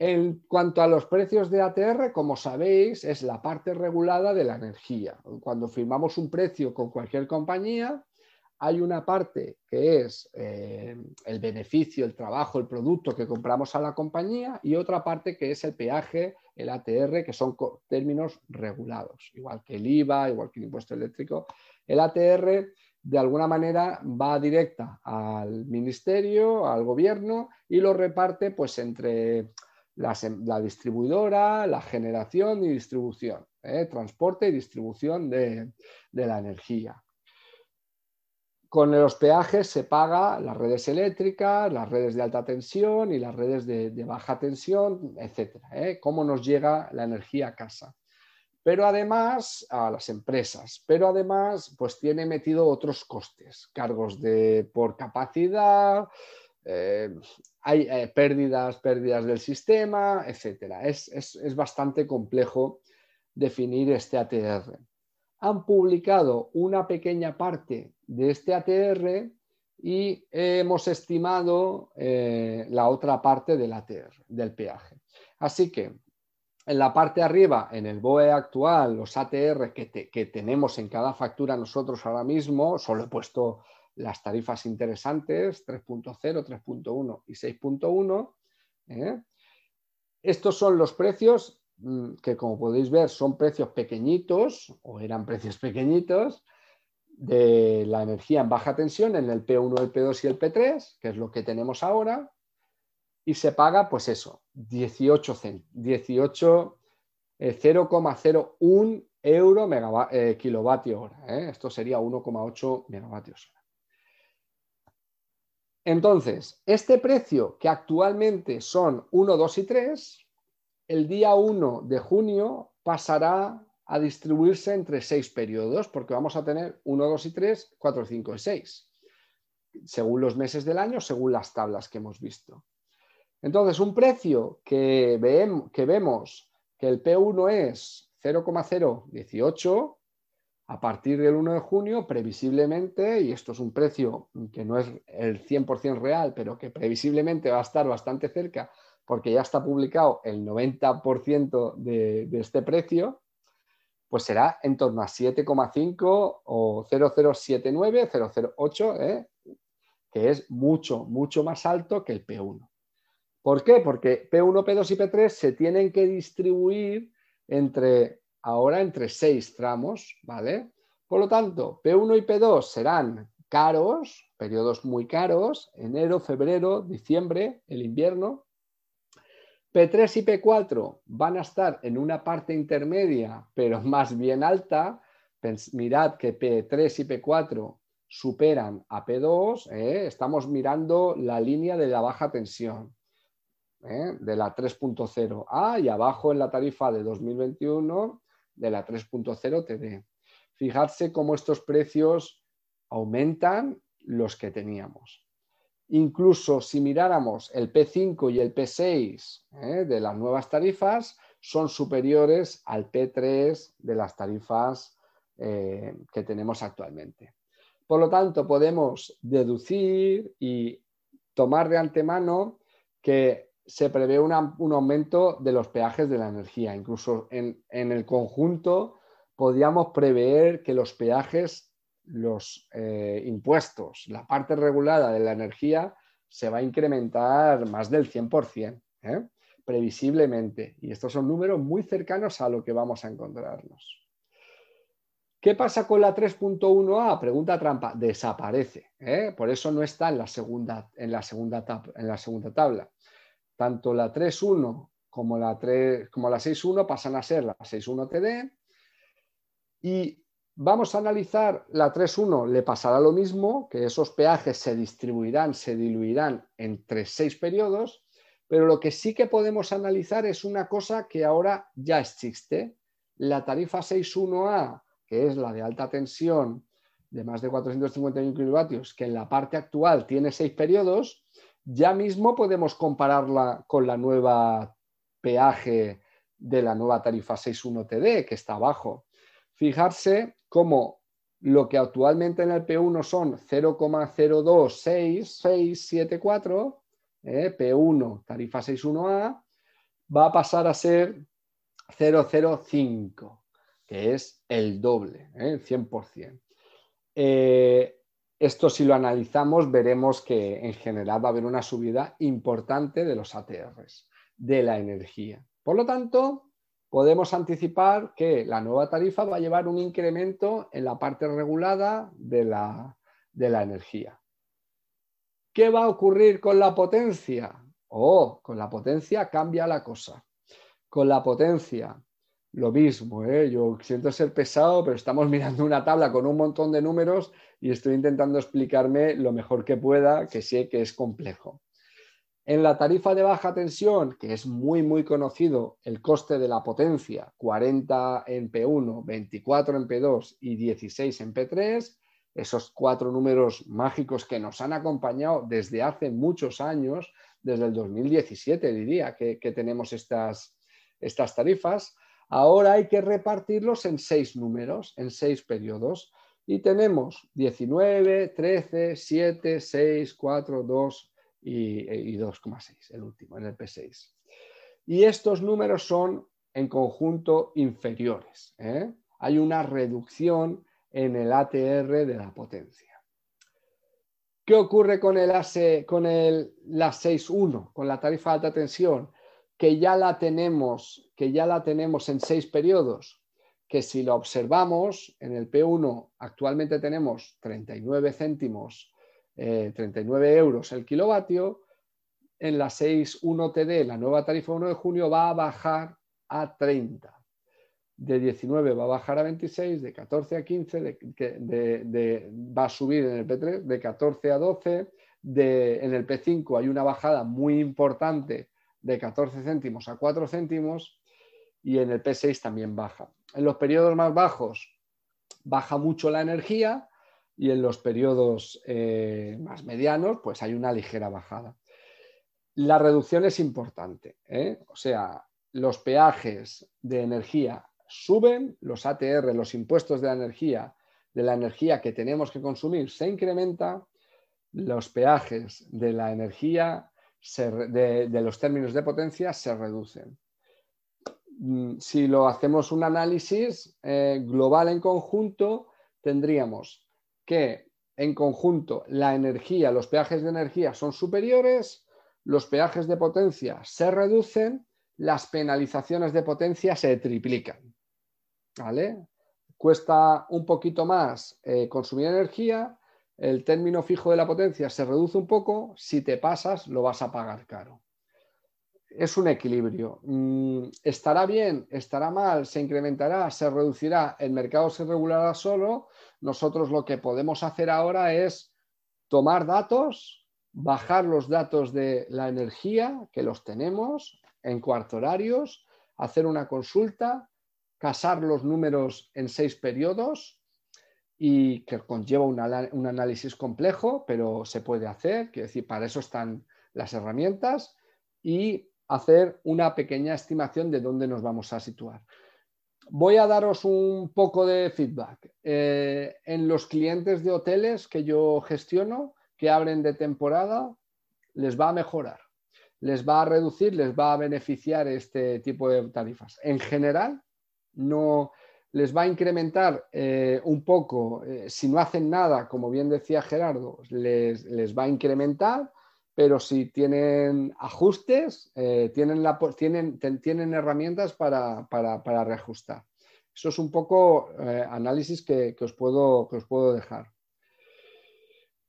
En cuanto a los precios de ATR, como sabéis, es la parte regulada de la energía. Cuando firmamos un precio con cualquier compañía, hay una parte que es eh, el beneficio, el trabajo, el producto que compramos a la compañía y otra parte que es el peaje, el ATR, que son términos regulados, igual que el IVA, igual que el impuesto eléctrico. El ATR de alguna manera va directa al ministerio, al gobierno y lo reparte pues entre la, distribuidora, la generación y distribución, ¿eh? transporte y distribución de, la energía. Con los peajes se paga las redes eléctricas, las redes de alta tensión y las redes de, baja tensión, etc. ¿eh? Cómo nos llega la energía a casa. Pero además, a las empresas, pero además, pues tiene metido otros costes, cargos de, por capacidad, eh, hay eh, pérdidas, pérdidas del sistema, etc. Es, bastante complejo definir este ATR. Han publicado una pequeña parte de este ATR y hemos estimado eh, la otra parte del ATR, del peaje. Así que en la parte de arriba, en el BOE actual, los ATR que, que tenemos en cada factura nosotros ahora mismo, solo he puesto las tarifas interesantes 3.0, 3.1 y 6.1. ¿eh? Estos son los precios mm, que, como podéis ver, son precios pequeñitos o eran precios pequeñitos de la energía en baja tensión en el P1, el P2 y el P3, que es lo que tenemos ahora, y se paga, pues eso, 18, 18 0,01 euro eh, kilovatio hora. ¿eh? Esto sería 1,8 megavatios hora. Entonces, este precio que actualmente son 1, 2 y 3, el día 1 de junio pasará a distribuirse entre seis periodos, porque vamos a tener 1, 2 y 3, 4, 5 y 6, según los meses del año, según las tablas que hemos visto. Entonces, un precio que, que vemos que el P1 es 0,018, a partir del 1 de junio, previsiblemente, y esto es un precio que no es el 100% real, pero que previsiblemente va a estar bastante cerca, porque ya está publicado el 90% de, este precio, pues será en torno a 7,5 o 0079, 008, ¿eh? que es mucho, mucho más alto que el P1. ¿Por qué? Porque P1, P2 y P3 se tienen que distribuir entre ahora entre seis tramos, ¿vale? Por lo tanto, P1 y P2 serán caros, periodos muy caros, enero, febrero, diciembre, el invierno. P3 y P4 van a estar en una parte intermedia, pero más bien alta. Mirad que P3 y P4 superan a P2, ¿eh? estamos mirando la línea de la baja tensión. ¿eh? de la 3.0A y abajo en la tarifa de 2021 de la 3.0 TD. Fijarse cómo estos precios aumentan los que teníamos. Incluso si miráramos el P5 y el P6 ¿eh? de las nuevas tarifas, son superiores al P3 de las tarifas eh, que tenemos actualmente. Por lo tanto, podemos deducir y tomar de antemano que se prevé un aumento de los peajes de la energía. Incluso en, el conjunto podríamos prever que los peajes, los eh, impuestos, la parte regulada de la energía se va a incrementar más del 100%, ¿eh? previsiblemente. Y estos son números muy cercanos a lo que vamos a encontrarnos. ¿Qué pasa con la 3.1a? Pregunta trampa. Desaparece. ¿eh? Por eso no está en la segunda, en la segunda, en la segunda tabla tanto la 3.1 como la, como la 6.1 pasan a ser la 6.1 TD y Vamos a analizar la 3.1, le pasará lo mismo, que esos peajes se distribuirán, se diluirán entre seis periodos, pero lo que sí que podemos analizar es una cosa que ahora ya existe. La tarifa 6.1A, que es la de alta tensión de más de 451 kilovatios, que en la parte actual tiene seis periodos, ya mismo podemos compararla con la nueva peaje de la nueva tarifa 6.1 TD, que está abajo. Fijarse cómo lo que actualmente en el P1 son 0,0266674, eh, P1 tarifa 6.1A, va a pasar a ser 005, que es el doble, eh, el 100%. Eh, esto si lo analizamos veremos que en general va a haber una subida importante de los ATRs, de la energía. Por lo tanto, podemos anticipar que la nueva tarifa va a llevar un incremento en la parte regulada de la, energía. ¿Qué va a ocurrir con la potencia? Oh, con la potencia cambia la cosa. Con la potencia, lo mismo, ¿eh? yo siento ser pesado, pero estamos mirando una tabla con un montón de números y estoy intentando explicarme lo mejor que pueda, que sé que es complejo. En la tarifa de baja tensión, que es muy, muy conocido, el coste de la potencia, 40 en P1, 24 en P2 y 16 en P3, esos cuatro números mágicos que nos han acompañado desde hace muchos años, desde el 2017 diría que, tenemos estas, estas tarifas, ahora hay que repartirlos en seis números, en seis periodos. Y tenemos 19, 13, 7, 6, 4, 2, y, 2,6, el último, en el P6. Y estos números son en conjunto inferiores. ¿eh? Hay una reducción en el ATR de la potencia. ¿Qué ocurre con el ASE, con el, la 6.1, con la tarifa de alta tensión? Que ya la tenemos, que ya la tenemos en seis periodos, que si lo observamos en el P1 actualmente tenemos 39 céntimos 39 eh, euros el kilovatio, en la 6.1 TD, la nueva tarifa 1 de junio, va a bajar a 30. De 19 va a bajar a 26, de 14 a 15, de, va a subir en el P3 de 14 a 12, en el P5 hay una bajada muy importante de 14 céntimos a 4 céntimos y en el P6 también baja. En los periodos más bajos baja mucho la energía, y en los periodos eh, más medianos pues hay una ligera bajada. La reducción es importante, ¿eh? o sea, los peajes de energía suben, los ATR, los impuestos de la energía, de la energía que tenemos que consumir se incrementa, los peajes de la energía, de, los términos de potencia se reducen. Mm, si lo hacemos un análisis eh, global en conjunto, tendríamos que en conjunto la energía, los peajes de energía son superiores, los peajes de potencia se reducen, las penalizaciones de potencia se triplican. ¿Vale? Cuesta un poquito más eh, consumir energía, el término fijo de la potencia se reduce un poco, si te pasas lo vas a pagar caro es un equilibrio. Mm, ¿Estará bien? ¿Estará mal? ¿Se incrementará? ¿Se reducirá? ¿El mercado se regulará solo? Nosotros lo que podemos hacer ahora es tomar datos, bajar los datos de la energía, que los tenemos en cuarto horarios, hacer una consulta, casar los números en seis periodos y que conlleva un, análisis complejo, pero se puede hacer, quiero decir, para eso están las herramientas y hacer una pequeña estimación de dónde nos vamos a situar. Voy a daros un poco de feedback. Eh, en los clientes de hoteles que yo gestiono, que abren de temporada, les va a mejorar, les va a reducir, les va a beneficiar este tipo de tarifas. En general, no les va a incrementar eh, un poco, eh, si no hacen nada, como bien decía Gerardo, les, les va a incrementar, pero si tienen ajustes, eh, tienen, tienen, herramientas para, reajustar. Eso es un poco eh, análisis que, os puedo, que os puedo dejar.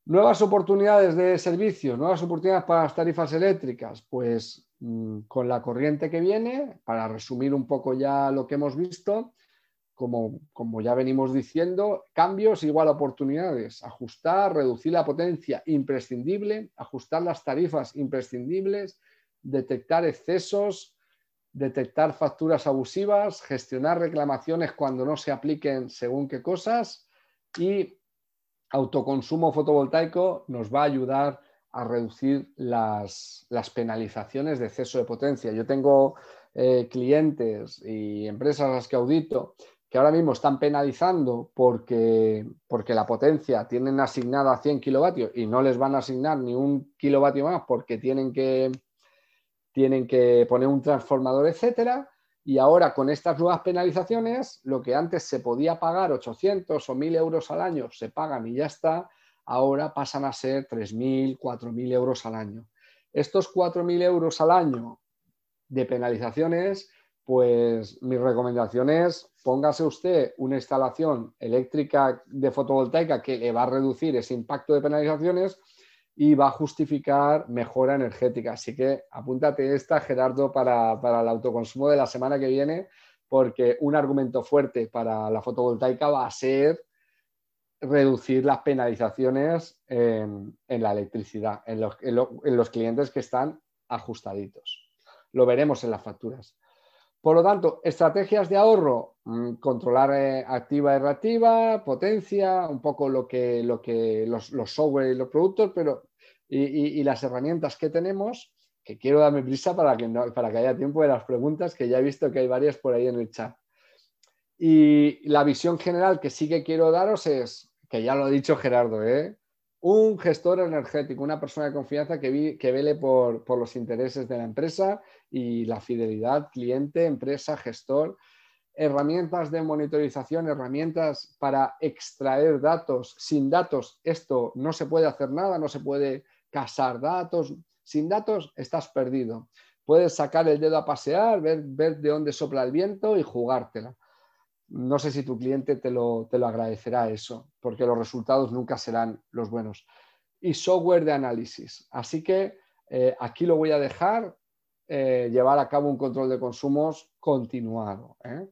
Nuevas oportunidades de servicio, nuevas oportunidades para las tarifas eléctricas, pues mm, con la corriente que viene, para resumir un poco ya lo que hemos visto, como, como, ya venimos diciendo, cambios igual oportunidades, ajustar, reducir la potencia imprescindible, ajustar las tarifas imprescindibles, detectar excesos, detectar facturas abusivas, gestionar reclamaciones cuando no se apliquen según qué cosas y autoconsumo fotovoltaico nos va a ayudar a reducir las, penalizaciones de exceso de potencia. Yo tengo eh, clientes y empresas a las que audito que ahora mismo están penalizando porque, porque la potencia tienen asignada a 100 kilovatios y no les van a asignar ni un kilovatio más porque tienen que, tienen que poner un transformador, etcétera. Y ahora con estas nuevas penalizaciones, lo que antes se podía pagar 800 o 1000 euros al año, se pagan y ya está, ahora pasan a ser 3.000, 4.000 euros al año. Estos 4.000 euros al año de penalizaciones, pues mi recomendación es póngase usted una instalación eléctrica de fotovoltaica que le va a reducir ese impacto de penalizaciones y va a justificar mejora energética. Así que apúntate esta, Gerardo, para, el autoconsumo de la semana que viene, porque un argumento fuerte para la fotovoltaica va a ser reducir las penalizaciones en, la electricidad, en los, clientes que están ajustaditos. Lo veremos en las facturas. Por lo tanto, estrategias de ahorro, controlar eh, activa y reactiva, potencia, un poco lo que, lo que los, los software y los productos, pero y, las herramientas que tenemos, que quiero darme prisa para que, para que haya tiempo de las preguntas, que ya he visto que hay varias por ahí en el chat. Y la visión general que sí que quiero daros es, que ya lo ha dicho Gerardo, ¿eh? un gestor energético, una persona de confianza que, que vele por, por, los intereses de la empresa y la fidelidad cliente, empresa, gestor, herramientas de monitorización, herramientas para extraer datos. Sin datos esto no se puede hacer nada, no se puede casar datos. Sin datos estás perdido. Puedes sacar el dedo a pasear, ver, de dónde sopla el viento y jugártela. No sé si tu cliente te lo, te lo agradecerá eso, porque los resultados nunca serán los buenos. Y software de análisis. Así que eh, aquí lo voy a dejar, eh, llevar a cabo un control de consumos continuado. ¿eh?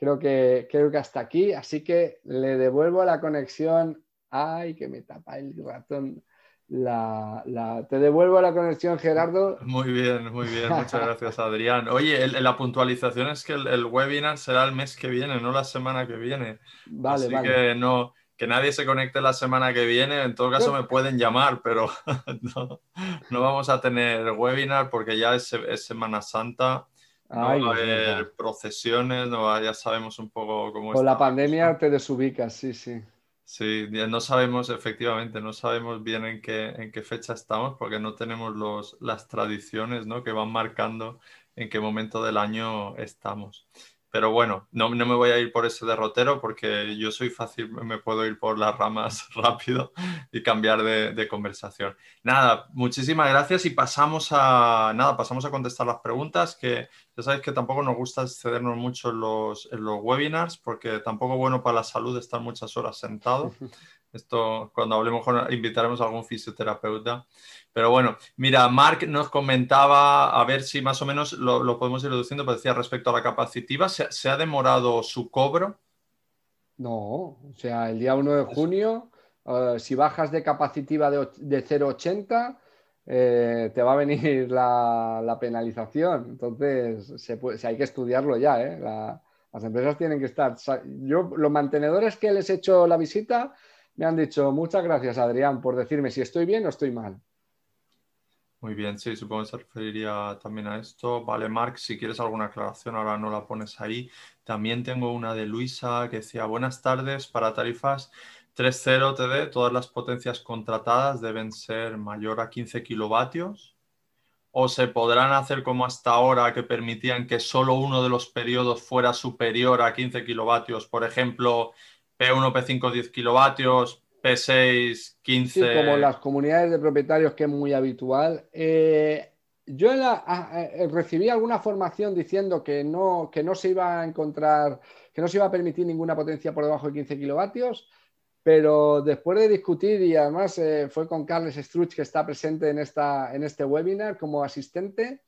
Creo, que, creo que hasta aquí, así que le devuelvo la conexión. Ay, que me tapa el ratón la, te devuelvo la conexión, Gerardo. Muy bien, muy bien. Muchas gracias, Adrián. Oye, la puntualización es que el, webinar será el mes que viene, no la semana que viene. Vale, Así que no, que nadie se conecte la semana que viene. En todo caso, me pueden llamar, pero no, vamos a tener webinar porque ya es, Semana Santa. No va a haber procesiones, no, ya sabemos un poco cómo Con la pandemia te desubicas, sí, sí. Sí, no sabemos, efectivamente, no sabemos bien en qué, en qué fecha estamos porque no tenemos los, las tradiciones ¿no? que van marcando en qué momento del año estamos. Pero bueno, no, no, me voy a ir por ese derrotero porque yo soy fácil, me puedo ir por las ramas rápido y cambiar de, de, conversación. Nada, muchísimas gracias y pasamos a, nada, pasamos a contestar las preguntas que ya sabéis que tampoco nos gusta excedernos mucho en los, en los webinars porque tampoco es bueno para la salud estar muchas horas sentado. Esto, cuando hablemos, invitaremos a algún fisioterapeuta. Pero bueno, mira, Mark nos comentaba, a ver si más o menos lo, podemos ir reduciendo, pero decía respecto a la capacitiva, ¿se, ha demorado su cobro? No, o sea, el día 1 de junio, eh, si bajas de capacitiva de, de 0,80, eh, te va a venir la, penalización. Entonces, se hay que estudiarlo ya. ¿eh? las empresas tienen que estar. Yo, los mantenedores que les he hecho la visita, me han dicho muchas gracias, Adrián, por decirme si estoy bien o estoy mal. Muy bien, sí, supongo que se referiría también a esto. Vale, Marc, si quieres alguna aclaración, ahora no la pones ahí. También tengo una de Luisa que decía, buenas tardes, para tarifas 3.0 TD, todas las potencias contratadas deben ser mayor a 15 kilovatios. O se podrán hacer como hasta ahora, que permitían que solo uno de los periodos fuera superior a 15 kilovatios. Por ejemplo, P1, P5, 10 kilovatios, P6, 15. Sí, como las comunidades de propietarios, que es muy habitual. Eh, yo eh, recibí alguna formación diciendo que no, que no se iba a encontrar, que no se iba a permitir ninguna potencia por debajo de 15 kilovatios, pero después de discutir, y además eh, fue con Carles Struch, que está presente en, esta, en este webinar como asistente,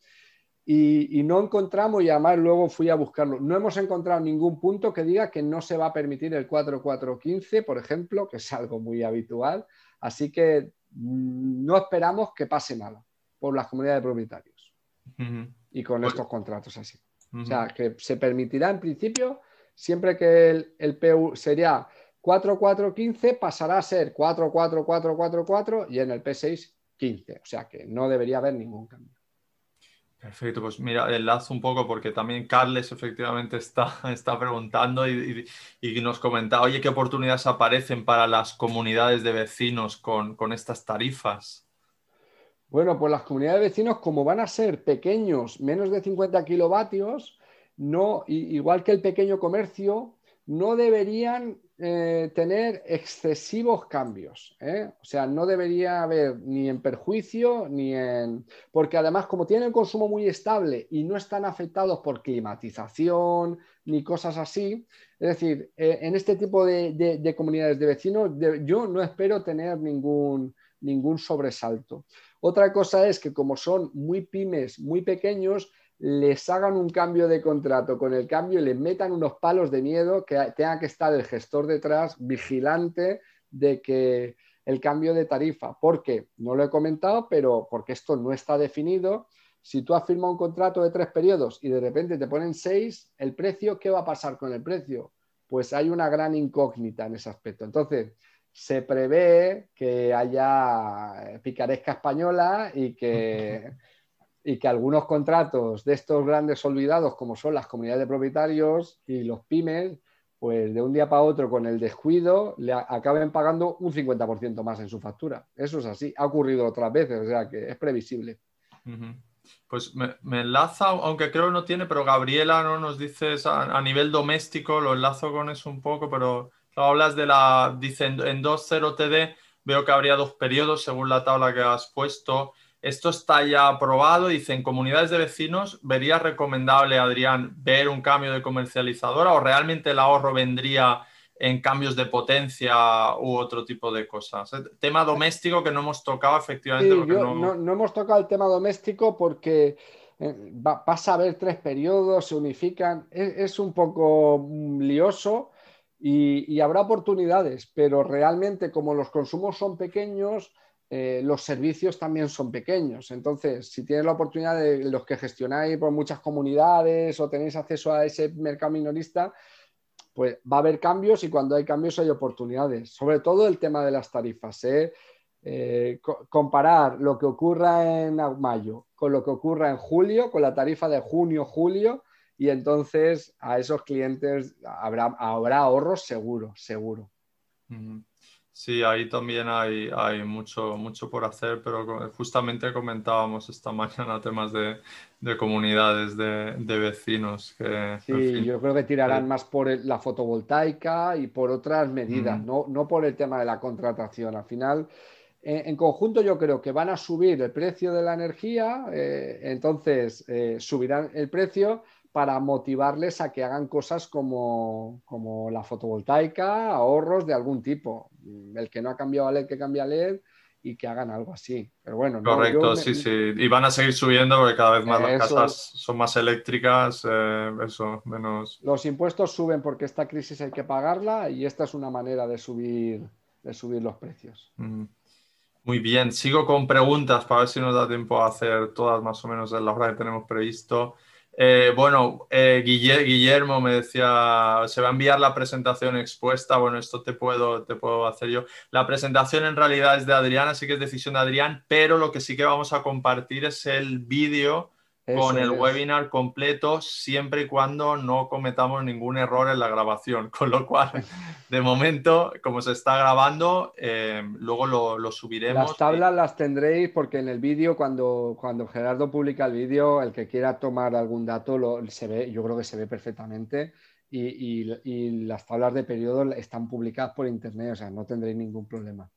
y, no encontramos, y además luego fui a buscarlo, no hemos encontrado ningún punto que diga que no se va a permitir el 4415, por ejemplo, que es algo muy habitual. Así que mm, no esperamos que pase nada por las comunidades de propietarios y con pues estos contratos así. O sea, que se permitirá en principio, siempre que el, el PU sería 4415, pasará a ser 44444 y en el P6 15. O sea que no debería haber ningún cambio. Perfecto, pues mira, enlazo un poco porque también Carles efectivamente está, está preguntando y, nos comenta, oye, ¿qué oportunidades aparecen para las comunidades de vecinos con, estas tarifas? Bueno, pues las comunidades de vecinos, como van a ser pequeños, menos de 50 kilovatios, no, igual que el pequeño comercio, no deberían eh, tener excesivos cambios. ¿eh? O sea, no debería haber ni en perjuicio ni en... Porque además, como tienen consumo muy estable y no están afectados por climatización ni cosas así, es decir, eh, en este tipo de, comunidades de vecinos, yo no espero tener ningún, ningún sobresalto. Otra cosa es que como son muy pymes, muy pequeños, les hagan un cambio de contrato con el cambio y les metan unos palos de miedo que tenga que estar el gestor detrás vigilante de que el cambio de tarifa. Porque, no lo he comentado, pero porque esto no está definido. Si tú has firmado un contrato de tres periodos y de repente te ponen seis, el precio, ¿qué va a pasar con el precio? Pues hay una gran incógnita en ese aspecto. Entonces, se prevé que haya picaresca española y que y que algunos contratos de estos grandes olvidados, como son las comunidades de propietarios y los pymes, pues de un día para otro con el descuido le acaben pagando un 50% más en su factura. Eso es así, ha ocurrido otras veces, o sea que es previsible. Pues me, enlaza, aunque creo que no tiene, pero Gabriela no nos dices a, nivel doméstico, lo enlazo con eso un poco, pero hablas de la, dice en, en 2.0 TD, veo que habría dos periodos según la tabla que has puesto. Esto está ya aprobado. Dice, en comunidades de vecinos, ¿vería recomendable, Adrián, ver un cambio de comercializadora o realmente el ahorro vendría en cambios de potencia u otro tipo de cosas? Tema doméstico que no hemos tocado efectivamente. no... hemos tocado el tema doméstico porque eh, pasa a haber tres periodos, se unifican. Es, un poco mm, lioso y habrá oportunidades, pero realmente como los consumos son pequeños eh, los servicios también son pequeños. Entonces, si tienes la oportunidad de los que gestionáis por muchas comunidades o tenéis acceso a ese mercado minorista, pues va a haber cambios y cuando hay cambios hay oportunidades. Sobre todo el tema de las tarifas. ¿eh? Eh, comparar lo que ocurra en mayo con lo que ocurra en julio, con la tarifa de junio, julio, y entonces a esos clientes habrá ahorros seguro, seguro. Sí, ahí también hay, hay mucho, mucho por hacer, pero justamente comentábamos esta mañana temas de, comunidades, de, vecinos. Que, sí, yo creo que tirarán más por la fotovoltaica y por otras medidas, mm. no, no, por el tema de la contratación. Al final, en, conjunto yo creo que van a subir el precio de la energía, eh, entonces eh, subirán el precio, para motivarles a que hagan cosas como, la fotovoltaica, ahorros de algún tipo. El que no ha cambiado a LED, que cambia a LED y que hagan algo así. Pero bueno, Correcto, sí, sí. Y van a seguir subiendo porque cada vez más las casas son más eléctricas, eh, eso, menos... Los impuestos suben porque esta crisis hay que pagarla y esta es una manera de subir, de subir los precios. Muy bien, sigo con preguntas para ver si nos da tiempo a hacer todas más o menos en la hora que tenemos previsto. Eh, bueno, eh, Guillermo me decía, se va a enviar la presentación expuesta. Bueno, esto te puedo, te puedo hacer yo. La presentación en realidad es de Adrián, así que es decisión de Adrián, pero lo que sí que vamos a compartir es el vídeo con el webinar completo siempre y cuando no cometamos ningún error en la grabación. Con lo cual, de momento, como se está grabando, eh, luego lo, subiremos. Las tablas las tendréis porque en el vídeo, cuando, cuando Gerardo publica el vídeo, el que quiera tomar algún dato, lo, se ve, yo creo que se ve perfectamente. Y, y las tablas de periodo están publicadas por internet, o sea, no tendréis ningún problema.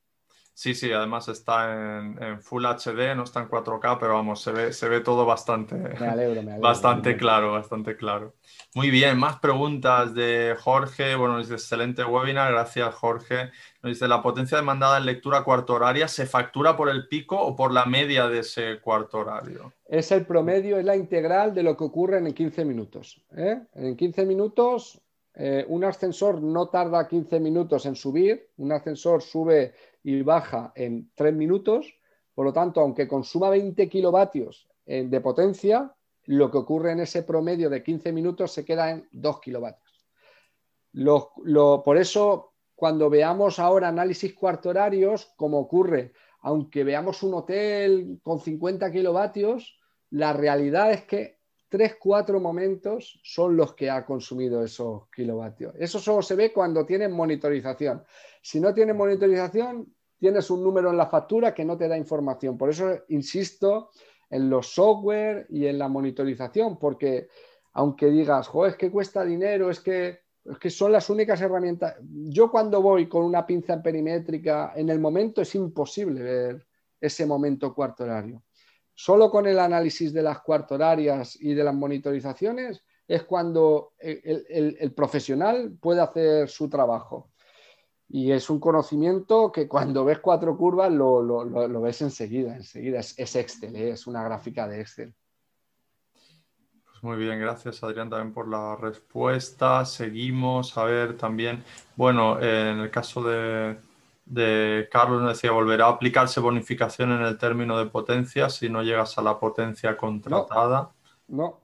Sí, sí, además está en, Full HD, no está en 4K, pero vamos, se ve, se ve todo bastante, bastante claro, bastante claro. Muy bien, más preguntas de Jorge. Bueno, es excelente webinar, gracias Jorge. Nos dice, ¿la potencia demandada en lectura cuarto horaria se factura por el pico o por la media de ese cuarto horario? Es el promedio, es la integral de lo que ocurre en 15 minutos. ¿eh? En 15 minutos, eh, un ascensor no tarda 15 minutos en subir, un ascensor sube y baja en 3 minutos. Por lo tanto, aunque consuma 20 kilovatios eh, de potencia, lo que ocurre en ese promedio de 15 minutos se queda en 2 kilovatios. por eso, cuando veamos ahora análisis cuarto horarios, como ocurre, aunque veamos un hotel con 50 kilovatios, la realidad es que 3, 4 momentos son los que ha consumido esos kilovatios. Eso solo se ve cuando tienen monitorización. Si no tienes monitorización, tienes un número en la factura que no te da información. Por eso insisto en los software y en la monitorización, porque aunque digas, jo, es que cuesta dinero, es que, es que son las únicas herramientas. Yo cuando voy con una pinza perimétrica, en el momento es imposible ver ese momento cuarto horario. Solo con el análisis de las cuarto horarias y de las monitorizaciones es cuando el profesional puede hacer su trabajo y es un conocimiento que cuando ves cuatro curvas lo, ves enseguida, enseguida. Es, Excel, ¿eh? es una gráfica de Excel. Pues muy bien, gracias Adrián también por la respuesta. Seguimos a ver también, bueno, en el caso de, Carlos nos decía, ¿volverá a aplicarse bonificación en el término de potencia si no llegas a la potencia contratada? No.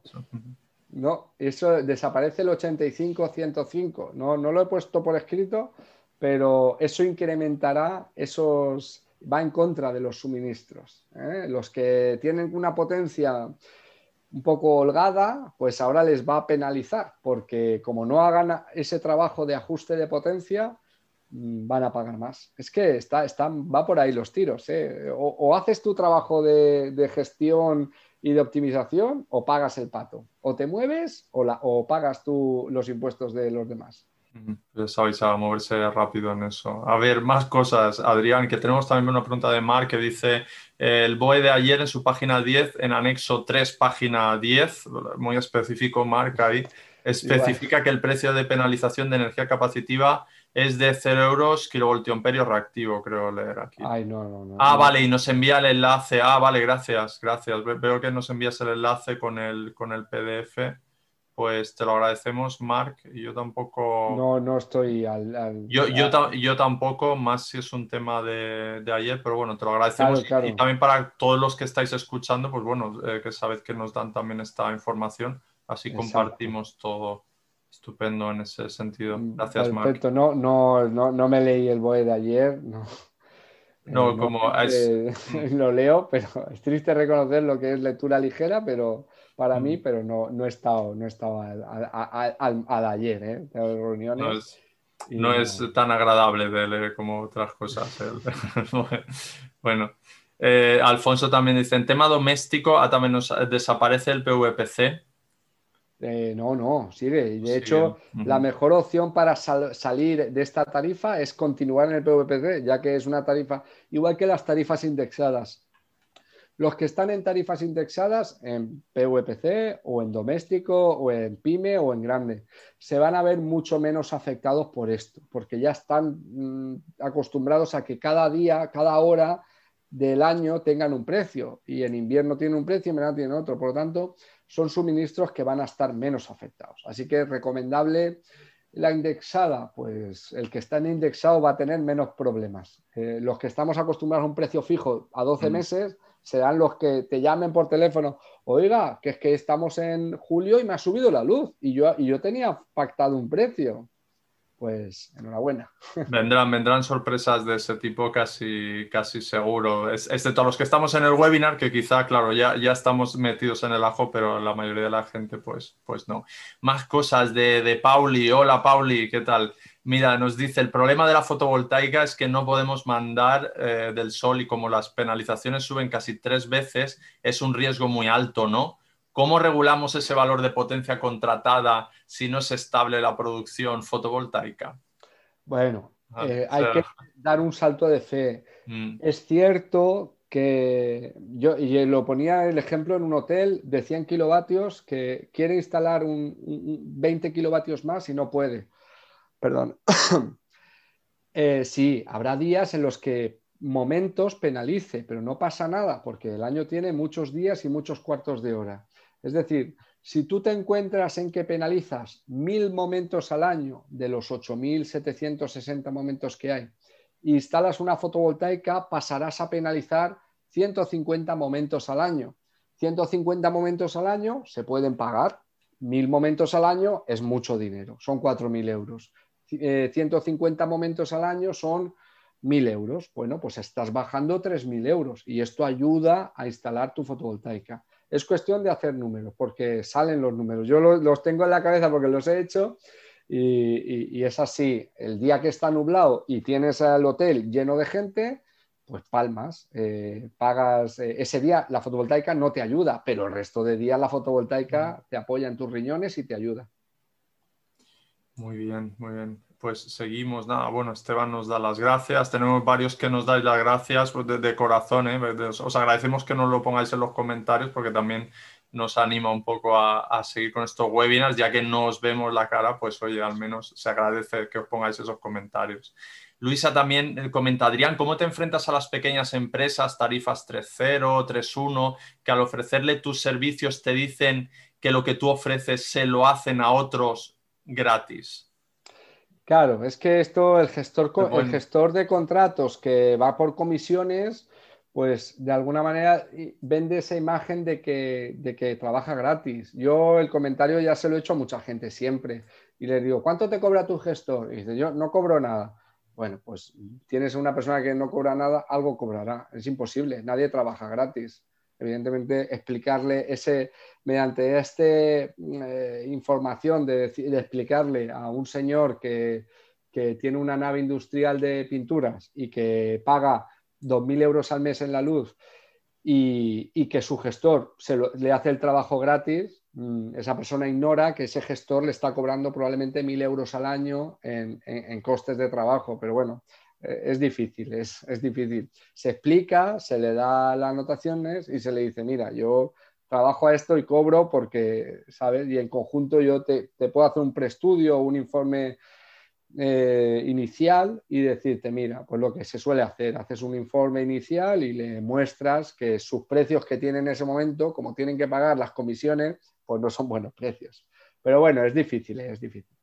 no. eso desaparece el 85-105. No, no lo he puesto por escrito, pero eso incrementará esos, va en contra de los suministros. ¿eh? Los que tienen una potencia un poco holgada, pues ahora les va a penalizar, porque como no hagan ese trabajo de ajuste de potencia, van a pagar más. Es que está, va por ahí los tiros. ¿eh? O, haces tu trabajo de, gestión y de optimización o pagas el pato. O te mueves o, o pagas tú los impuestos de los demás. Ya sabéis a moverse rápido en eso. A ver, más cosas, Adrián, que tenemos también una pregunta de Mark que dice, el BOE de ayer en su página 10, en anexo 3, página 10, muy específico Mark ahí, especifica que el precio de penalización de energía capacitiva es de 0 euros kilovoltio reactivo, creo leer aquí. Ay, no, no, no, ah, vale, y nos envía el enlace. Ah, vale, gracias, gracias. Veo que nos envías el enlace con el, con el PDF pues te lo agradecemos, Mark. Yo tampoco. No, no estoy al. Yo, yo, tampoco, más si es un tema de, ayer, pero bueno, te lo agradecemos. Y también para todos los que estáis escuchando, pues bueno, eh, que sabéis que nos dan también esta información, así compartimos todo. Estupendo en ese sentido. Mm, Gracias, Perfecto. No, no, no, no me leí el BOE de ayer. No. No, eh, como lo leo, pero es triste reconocer lo que es lectura ligera, pero para mí, mm. pero no, no he estado, no he estado al, ayer, ¿eh? De reuniones. No es, tan agradable de leer como otras cosas. ¿eh? bueno, eh, Alfonso también dice, en tema doméstico, ah, también nos desaparece el PVPC. Eh, no, no, sigue. De hecho, la mejor opción para salir de esta tarifa es continuar en el PVPC, ya que es una tarifa igual que las tarifas indexadas. Los que están en tarifas indexadas en PVPC o en doméstico o en pyme o en grande se van a ver mucho menos afectados por esto, porque ya están mm, acostumbrados a que cada día, cada hora del año tengan un precio y en invierno tienen un precio y en verano tienen otro. Por lo tanto, son suministros que van a estar menos afectados. Así que es recomendable la indexada, pues el que está en indexado va a tener menos problemas. Eh, los que estamos acostumbrados a un precio fijo a 12 mm. meses serán los que te llamen por teléfono, oiga, que es que estamos en julio y me ha subido la luz y yo, y yo tenía pactado un precio. Pues enhorabuena. Vendrán, vendrán sorpresas de ese tipo casi, casi seguro, excepto los que estamos en el webinar, que quizá, claro, ya, ya estamos metidos en el ajo, pero la mayoría de la gente, pues, pues no. Más cosas de, de Pauli. Hola, Pauli, ¿qué tal? Mira, nos dice, el problema de la fotovoltaica es que no podemos mandar eh, del sol y como las penalizaciones suben casi tres veces, es un riesgo muy alto, ¿no? ¿Cómo regulamos ese valor de potencia contratada si no es estable la producción fotovoltaica? Bueno, Eh, hay que dar un salto de fe. Mm. Es cierto que yo y lo ponía el ejemplo en un hotel de 100 kilovatios que quiere instalar un, 20 kilovatios más y no puede. Perdón. Eh, sí, habrá días en los que momentos penalice, pero no pasa nada porque el año tiene muchos días y muchos cuartos de hora. Es decir, si tú te encuentras en que penalizas mil momentos al año de los 8.760 momentos que hay, e instalas una fotovoltaica, pasarás a penalizar 150 momentos al año. 150 momentos al año se pueden pagar. Mil momentos al año es mucho dinero, son 4.000 euros. 150 eh, momentos al año son 1.000 euros. Bueno, pues estás bajando 3.000 euros y esto ayuda a instalar tu fotovoltaica es cuestión de hacer números, porque salen los números. Yo los, tengo en la cabeza porque los he hecho y, es así. El día que está nublado y tienes el hotel lleno de gente, pues palmas, eh, pagas. Eh, ese día la fotovoltaica no te ayuda, pero el resto de días la fotovoltaica te apoya en tus riñones y te ayuda. Muy bien, muy bien pues seguimos. Nada, bueno, Esteban nos da las gracias. Tenemos varios que nos dais las gracias pues, de, corazón. ¿eh? Os agradecemos que nos lo pongáis en los comentarios porque también nos anima un poco a, seguir con estos webinars, ya que no os vemos la cara, pues oye, al menos se agradece que os pongáis esos comentarios. Luisa también eh, comenta, Adrián, ¿cómo te enfrentas a las pequeñas empresas, tarifas 3.0, 3.1, que al ofrecerle tus servicios te dicen que lo que tú ofreces se lo hacen a otros gratis? Claro, es que esto, el gestor, el gestor de contratos que va por comisiones, pues de alguna manera vende esa imagen de que, de que trabaja gratis. Yo el comentario ya se lo he hecho a mucha gente siempre y le digo, ¿cuánto te cobra tu gestor? Y dice, yo no cobro nada. Bueno, pues tienes una persona que no cobra nada, algo cobrará. Es imposible, nadie trabaja gratis evidentemente explicarle ese, mediante esta eh, información de, explicarle a un señor que, tiene una nave industrial de pinturas y que paga 2.000 euros al mes en la luz y, que su gestor le hace el trabajo gratis, mm, esa persona ignora que ese gestor le está cobrando probablemente 1.000 euros al año en costes de trabajo. Pero bueno, es difícil, es, difícil. Se explica, se le da las anotaciones y se le dice, mira, yo trabajo a esto y cobro porque, ¿sabes? Y en conjunto yo te, puedo hacer un preestudio o un informe eh, inicial y decirte, mira, pues lo que se suele hacer, haces un informe inicial y le muestras que sus precios que tienen en ese momento, como tienen que pagar las comisiones, pues no son buenos precios. Pero bueno, es difícil, es difícil.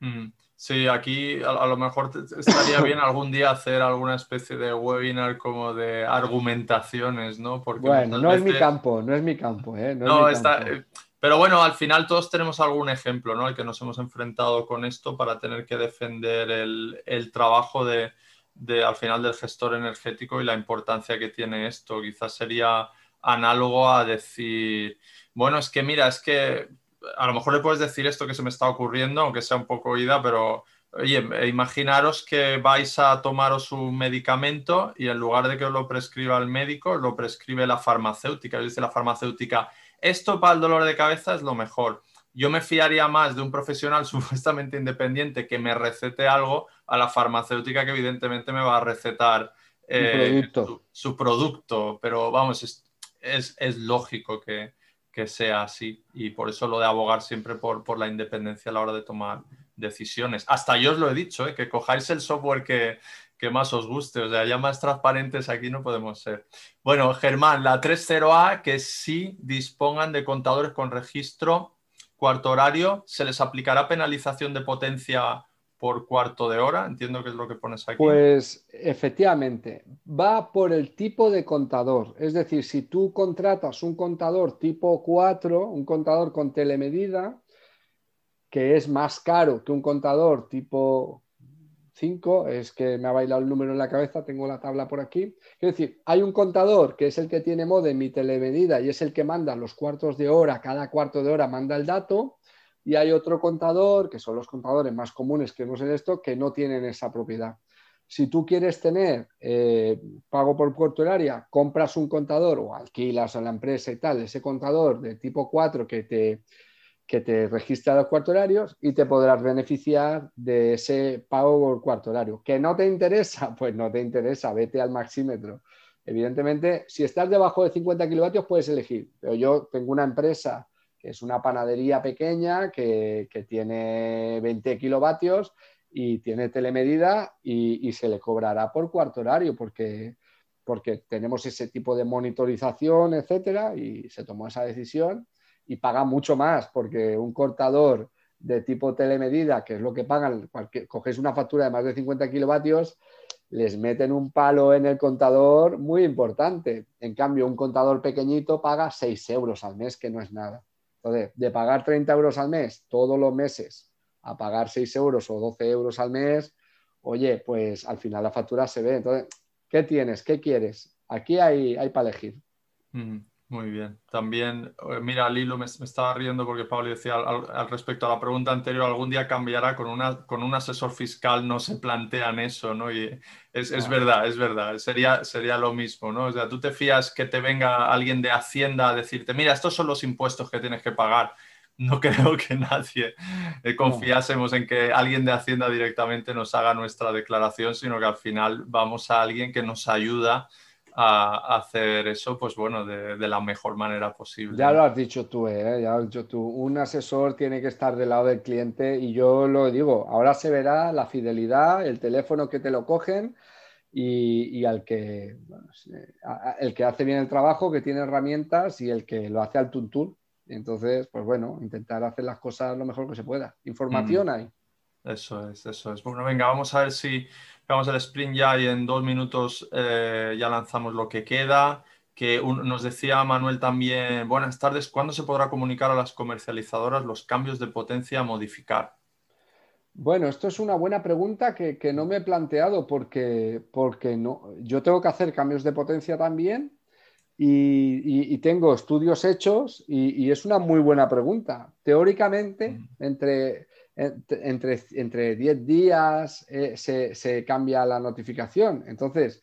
Mm. Sí, aquí a, lo mejor estaría bien algún día hacer alguna especie de webinar como de argumentaciones, ¿no? Porque bueno, no es mi campo, no es mi campo, ¿eh? No, está... Eh, pero bueno, al final todos tenemos algún ejemplo, ¿no? El que nos hemos enfrentado con esto para tener que defender el, trabajo de, al final del gestor energético y la importancia que tiene esto. Quizás sería análogo a decir, bueno, es que mira, es que a lo mejor le puedes decir esto que se me está ocurriendo, aunque sea un poco oída, pero oye, imaginaros que vais a tomaros un medicamento y en lugar de que os lo prescriba el médico, lo prescribe la farmacéutica. Dice la farmacéutica, esto para el dolor de cabeza es lo mejor. Yo me fiaría más de un profesional supuestamente independiente que me recete algo a la farmacéutica que evidentemente me va a recetar eh, su, producto. Pero vamos, es lógico que, que sea así. Y por eso lo de abogar siempre por, la independencia a la hora de tomar decisiones. Hasta yo os lo he dicho, ¿eh? que cojáis el software que, más os guste. O sea, ya más transparentes aquí no podemos ser. Bueno, Germán, la 3.0A, que sí dispongan de contadores con registro cuarto horario, ¿se les aplicará penalización de potencia por cuarto de hora, entiendo que es lo que pones aquí. Pues efectivamente, va por el tipo de contador. Es decir, si tú contratas un contador tipo 4, un contador con telemedida, que es más caro que un contador tipo 5, es que me ha bailado el número en la cabeza, tengo la tabla por aquí. Es decir, hay un contador que es el que tiene modem mi telemedida y es el que manda los cuartos de hora, cada cuarto de hora manda el dato y hay otro contador, que son los contadores más comunes que vemos en esto, que no tienen esa propiedad. Si tú quieres tener eh, pago por puerto área, compras un contador o alquilas a la empresa y tal, ese contador de tipo 4 que te, que te registra los cuarto horarios y te podrás beneficiar de ese pago por cuarto horario. ¿Que no te interesa? Pues no te interesa, vete al maxímetro. Evidentemente, si estás debajo de 50 kilovatios puedes elegir, pero yo tengo una empresa es una panadería pequeña que, tiene 20 kilovatios y tiene telemedida y, se le cobrará por cuarto horario porque, porque tenemos ese tipo de monitorización, etcétera, y se tomó esa decisión y paga mucho más porque un cortador de tipo telemedida, que es lo que pagan, coges una factura de más de 50 kilovatios, les meten un palo en el contador muy importante. En cambio, un contador pequeñito paga 6 euros al mes, que no es nada. Entonces, de pagar 30 euros al mes todos los meses a pagar 6 euros o 12 euros al mes, oye, pues al final la factura se ve. Entonces, ¿qué tienes? ¿Qué quieres? Aquí hay, hay para elegir. Muy bien. También, eh, mira, Lilo me, estaba riendo porque Pablo decía al, respecto a la pregunta anterior, algún día cambiará con, una, con un asesor fiscal, no se plantean eso, ¿no? Y es, verdad, es verdad, sería, sería lo mismo, ¿no? O sea, tú te fías que te venga alguien de Hacienda a decirte, mira, estos son los impuestos que tienes que pagar. No creo que nadie eh, confiásemos en que alguien de Hacienda directamente nos haga nuestra declaración, sino que al final vamos a alguien que nos ayuda a hacer eso, pues bueno, de, la mejor manera posible. Ya lo has dicho tú, ¿eh? ya lo has dicho tú. Un asesor tiene que estar del lado del cliente y yo lo digo, ahora se verá la fidelidad, el teléfono que te lo cogen y, al que, el que hace bien el trabajo, que tiene herramientas y el que lo hace al tuntún. Entonces, pues bueno, intentar hacer las cosas lo mejor que se pueda. Información hay. Eso es, eso es. Bueno, venga, vamos a ver si Vamos el sprint ya y en dos minutos eh, ya lanzamos lo que queda. Que nos decía Manuel también, buenas tardes, ¿cuándo se podrá comunicar a las comercializadoras los cambios de potencia a modificar? Bueno, esto es una buena pregunta que, no me he planteado porque, porque no, yo tengo que hacer cambios de potencia también y, tengo estudios hechos y, es una muy buena pregunta. Teóricamente, mm. Entre entre, entre 10 días eh, se, cambia la notificación. Entonces,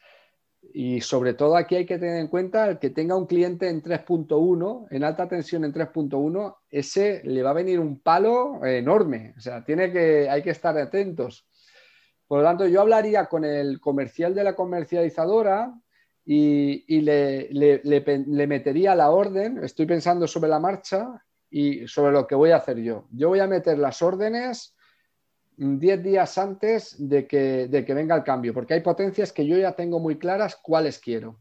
y sobre todo aquí hay que tener en cuenta que tenga un cliente en 3.1, en alta tensión en 3.1, ese le va a venir un palo enorme. O sea, tiene que, hay que estar atentos. Por lo tanto, yo hablaría con el comercial de la comercializadora y, le, le, metería la orden, estoy pensando sobre la marcha, y sobre lo que voy a hacer yo. Yo voy a meter las órdenes 10 días antes de que, de que venga el cambio, porque hay potencias que yo ya tengo muy claras cuáles quiero.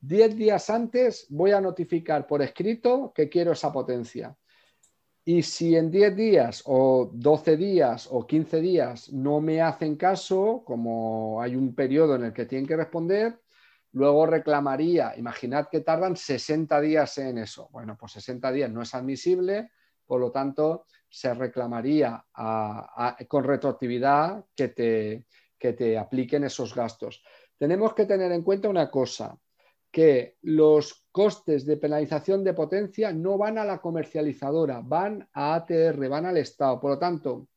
10 días antes voy a notificar por escrito que quiero esa potencia. Y si en 10 días o 12 días o 15 días no me hacen caso, como hay un periodo en el que tienen que responder, Luego reclamaría, imaginad que tardan 60 días en eso. Bueno, pues 60 días no es admisible, por lo tanto, se reclamaría con retroactividad que te, que te apliquen esos gastos. Tenemos que tener en cuenta una cosa, que los costes de penalización de potencia no van a la comercializadora, van a ATR, van al Estado. Por lo tanto,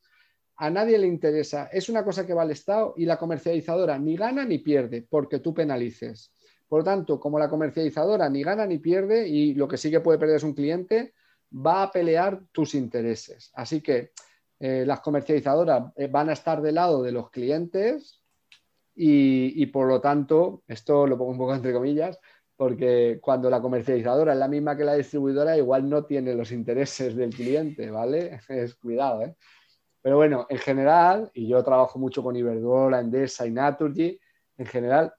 a nadie le interesa. Es una cosa que va al Estado y la comercializadora ni gana ni pierde porque tú penalices. Por lo tanto, como la comercializadora ni gana ni pierde y lo que sí que puede perder es un cliente, va a pelear tus intereses. Así que eh, las comercializadoras eh, van a estar del lado de los clientes y, por lo tanto, esto lo pongo un poco entre comillas, porque cuando la comercializadora es la misma que la distribuidora, igual no tiene los intereses del cliente, ¿vale? Es cuidado, ¿eh? Pero bueno, en general, y yo trabajo mucho con Iberdrola, Endesa y Naturgy, en general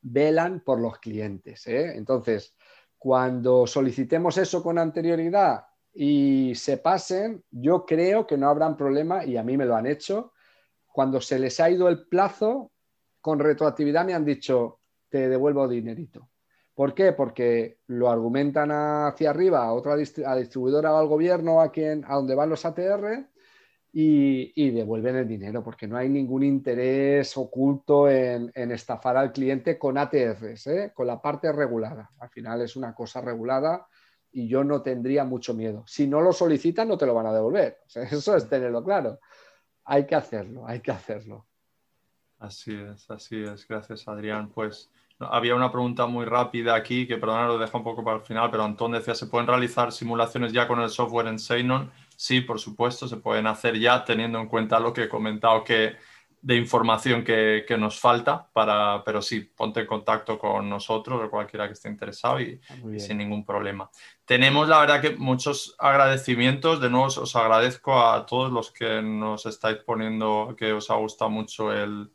velan por los clientes. ¿eh? Entonces, cuando solicitemos eso con anterioridad y se pasen, yo creo que no habrán problema, y a mí me lo han hecho, cuando se les ha ido el plazo, con retroactividad me han dicho, te devuelvo dinerito. ¿Por qué? Porque lo argumentan hacia arriba a otra distribuidora o al gobierno a, quien, a donde van los ATR y, devuelven el dinero, porque no hay ningún interés oculto en, estafar al cliente con ATRs, ¿eh? con la parte regulada. Al final es una cosa regulada y yo no tendría mucho miedo. Si no lo solicitan, no te lo van a devolver. eso es tenerlo claro. Hay que hacerlo, hay que hacerlo. Así es, así es. Gracias, Adrián. Pues había una pregunta muy rápida aquí, que perdona, lo dejo un poco para el final, pero Antón decía, ¿se pueden realizar simulaciones ya con el software en Xenon? Sí, por supuesto, se pueden hacer ya teniendo en cuenta lo que he comentado que de información que, nos falta, para, pero sí, ponte en contacto con nosotros o cualquiera que esté interesado y, y, sin ningún problema. Tenemos, la verdad, que muchos agradecimientos. De nuevo, os agradezco a todos los que nos estáis poniendo, que os ha gustado mucho el,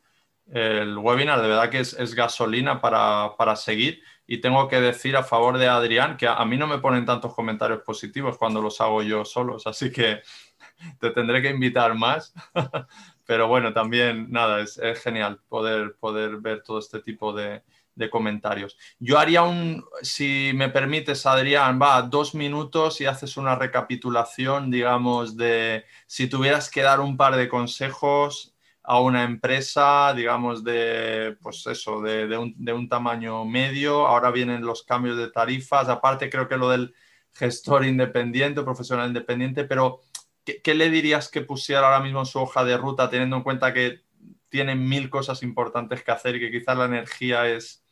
el webinar, de verdad que es, gasolina para, seguir. Y tengo que decir a favor de Adrián que a, mí no me ponen tantos comentarios positivos cuando los hago yo solos, así que te tendré que invitar más. Pero bueno, también nada, es, genial poder, poder ver todo este tipo de, de, comentarios. Yo haría un, si me permites, Adrián, va, dos minutos y haces una recapitulación, digamos, de si tuvieras que dar un par de consejos a una empresa, digamos, de, pues eso, de, un, tamaño medio. Ahora vienen los cambios de tarifas. Aparte, creo que lo del gestor independiente, profesional independiente, pero ¿qué, le dirías que pusiera ahora mismo en su hoja de ruta, teniendo en cuenta que tienen mil cosas importantes que hacer y que quizás la energía es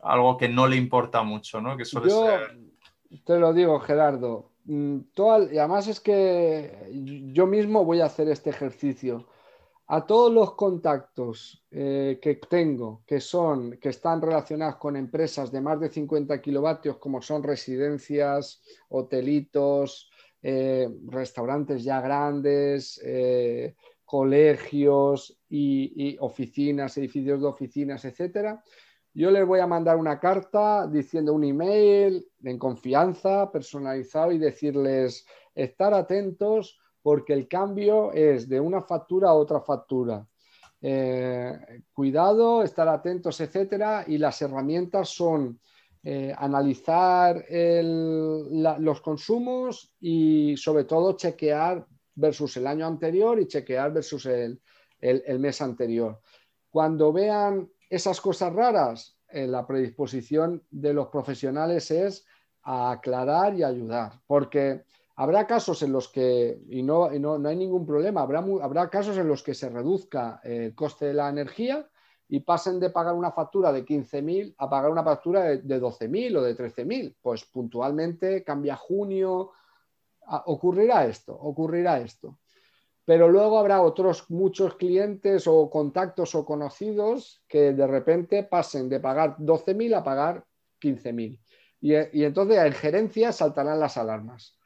algo que no le importa mucho, ¿no? Que suele Yo te lo digo, Gerardo. Mm, y además es que yo mismo voy a hacer este ejercicio a todos los contactos eh, que tengo que son que están relacionados con empresas de más de 50 kilovatios como son residencias, hotelitos, eh, restaurantes ya grandes, eh, colegios y, oficinas, edificios de oficinas, etcétera. Yo les voy a mandar una carta diciendo un email en confianza, personalizado y decirles estar atentos porque el cambio es de una factura a otra factura. Eh, cuidado, estar atentos, etcétera, y las herramientas son eh, analizar los consumos y sobre todo chequear versus el año anterior y chequear versus el, mes anterior. Cuando vean esas cosas raras, eh, la predisposición de los profesionales es a aclarar y ayudar, porque Habrá casos en los que, y no, no, hay ningún problema, habrá, habrá casos en los que se reduzca el coste de la energía y pasen de pagar una factura de 15.000 a pagar una factura de, 12.000 o de 13.000. Pues puntualmente cambia junio, ocurrirá esto, ocurrirá esto. Pero luego habrá otros muchos clientes o contactos o conocidos que de repente pasen de pagar 12.000 a pagar 15.000. Y, y entonces en gerencia saltarán las alarmas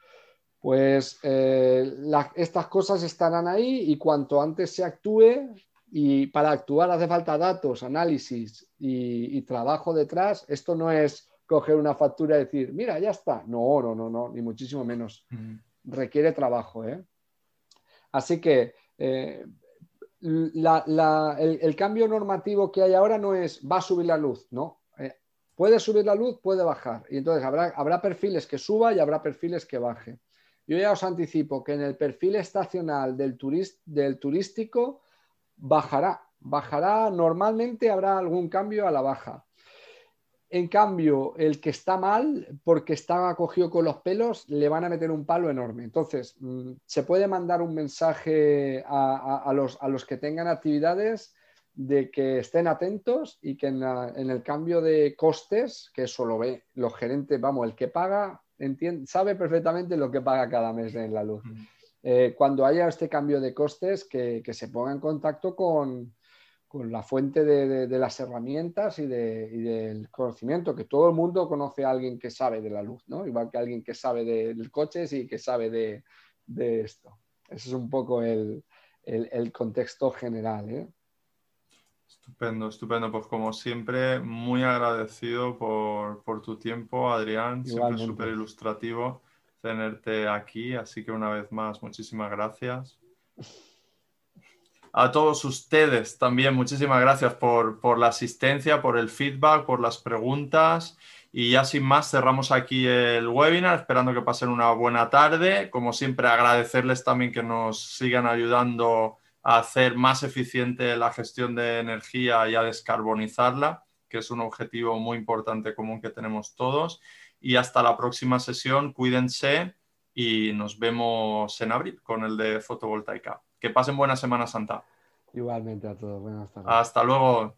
pues eh, estas cosas estarán ahí y cuanto antes se actúe, y para actuar hace falta datos, análisis y, trabajo detrás, esto no es coger una factura y decir, mira, ya está. No, no, no, no, ni muchísimo menos. Requiere trabajo. ¿eh? Así que eh, el, cambio normativo que hay ahora no es va a subir la luz, no. puede subir la luz, puede bajar. Y entonces habrá, habrá perfiles que suba y habrá perfiles que baje. Yo ya os anticipo que en el perfil estacional del, del turístico bajará, bajará, normalmente habrá algún cambio a la baja. En cambio, el que está mal, porque está acogido con los pelos, le van a meter un palo enorme. Entonces, mm, se puede mandar un mensaje a, los, que tengan actividades de que estén atentos y que en, en, el cambio de costes, que eso lo ve los gerentes, vamos, el que paga sabe perfectamente lo que paga cada mes en la luz. Eh, cuando haya este cambio de costes, que, se ponga en contacto con, la fuente de, las herramientas y, del conocimiento, que todo el mundo conoce a alguien que sabe de la luz, ¿no? igual que alguien que sabe del coche y que sabe de, esto. Ese es un poco el, contexto general. ¿eh? Estupendo, estupendo. Pues como siempre, muy agradecido por, tu tiempo, Adrián. Siempre súper ilustrativo tenerte aquí. Así que una vez más, muchísimas gracias. A todos ustedes también, muchísimas gracias por, por la asistencia, por el feedback, por las preguntas. Y ya sin más, cerramos aquí el webinar, esperando que pasen una buena tarde. Como siempre, agradecerles también que nos sigan ayudando a hacer más eficiente la gestión de energía y a descarbonizarla, que es un objetivo muy importante común que tenemos todos. Y hasta la próxima sesión, cuídense y nos vemos en abril con el de fotovoltaica. Que pasen buena Semana Santa. Igualmente a todos. Buenas tardes. Hasta luego.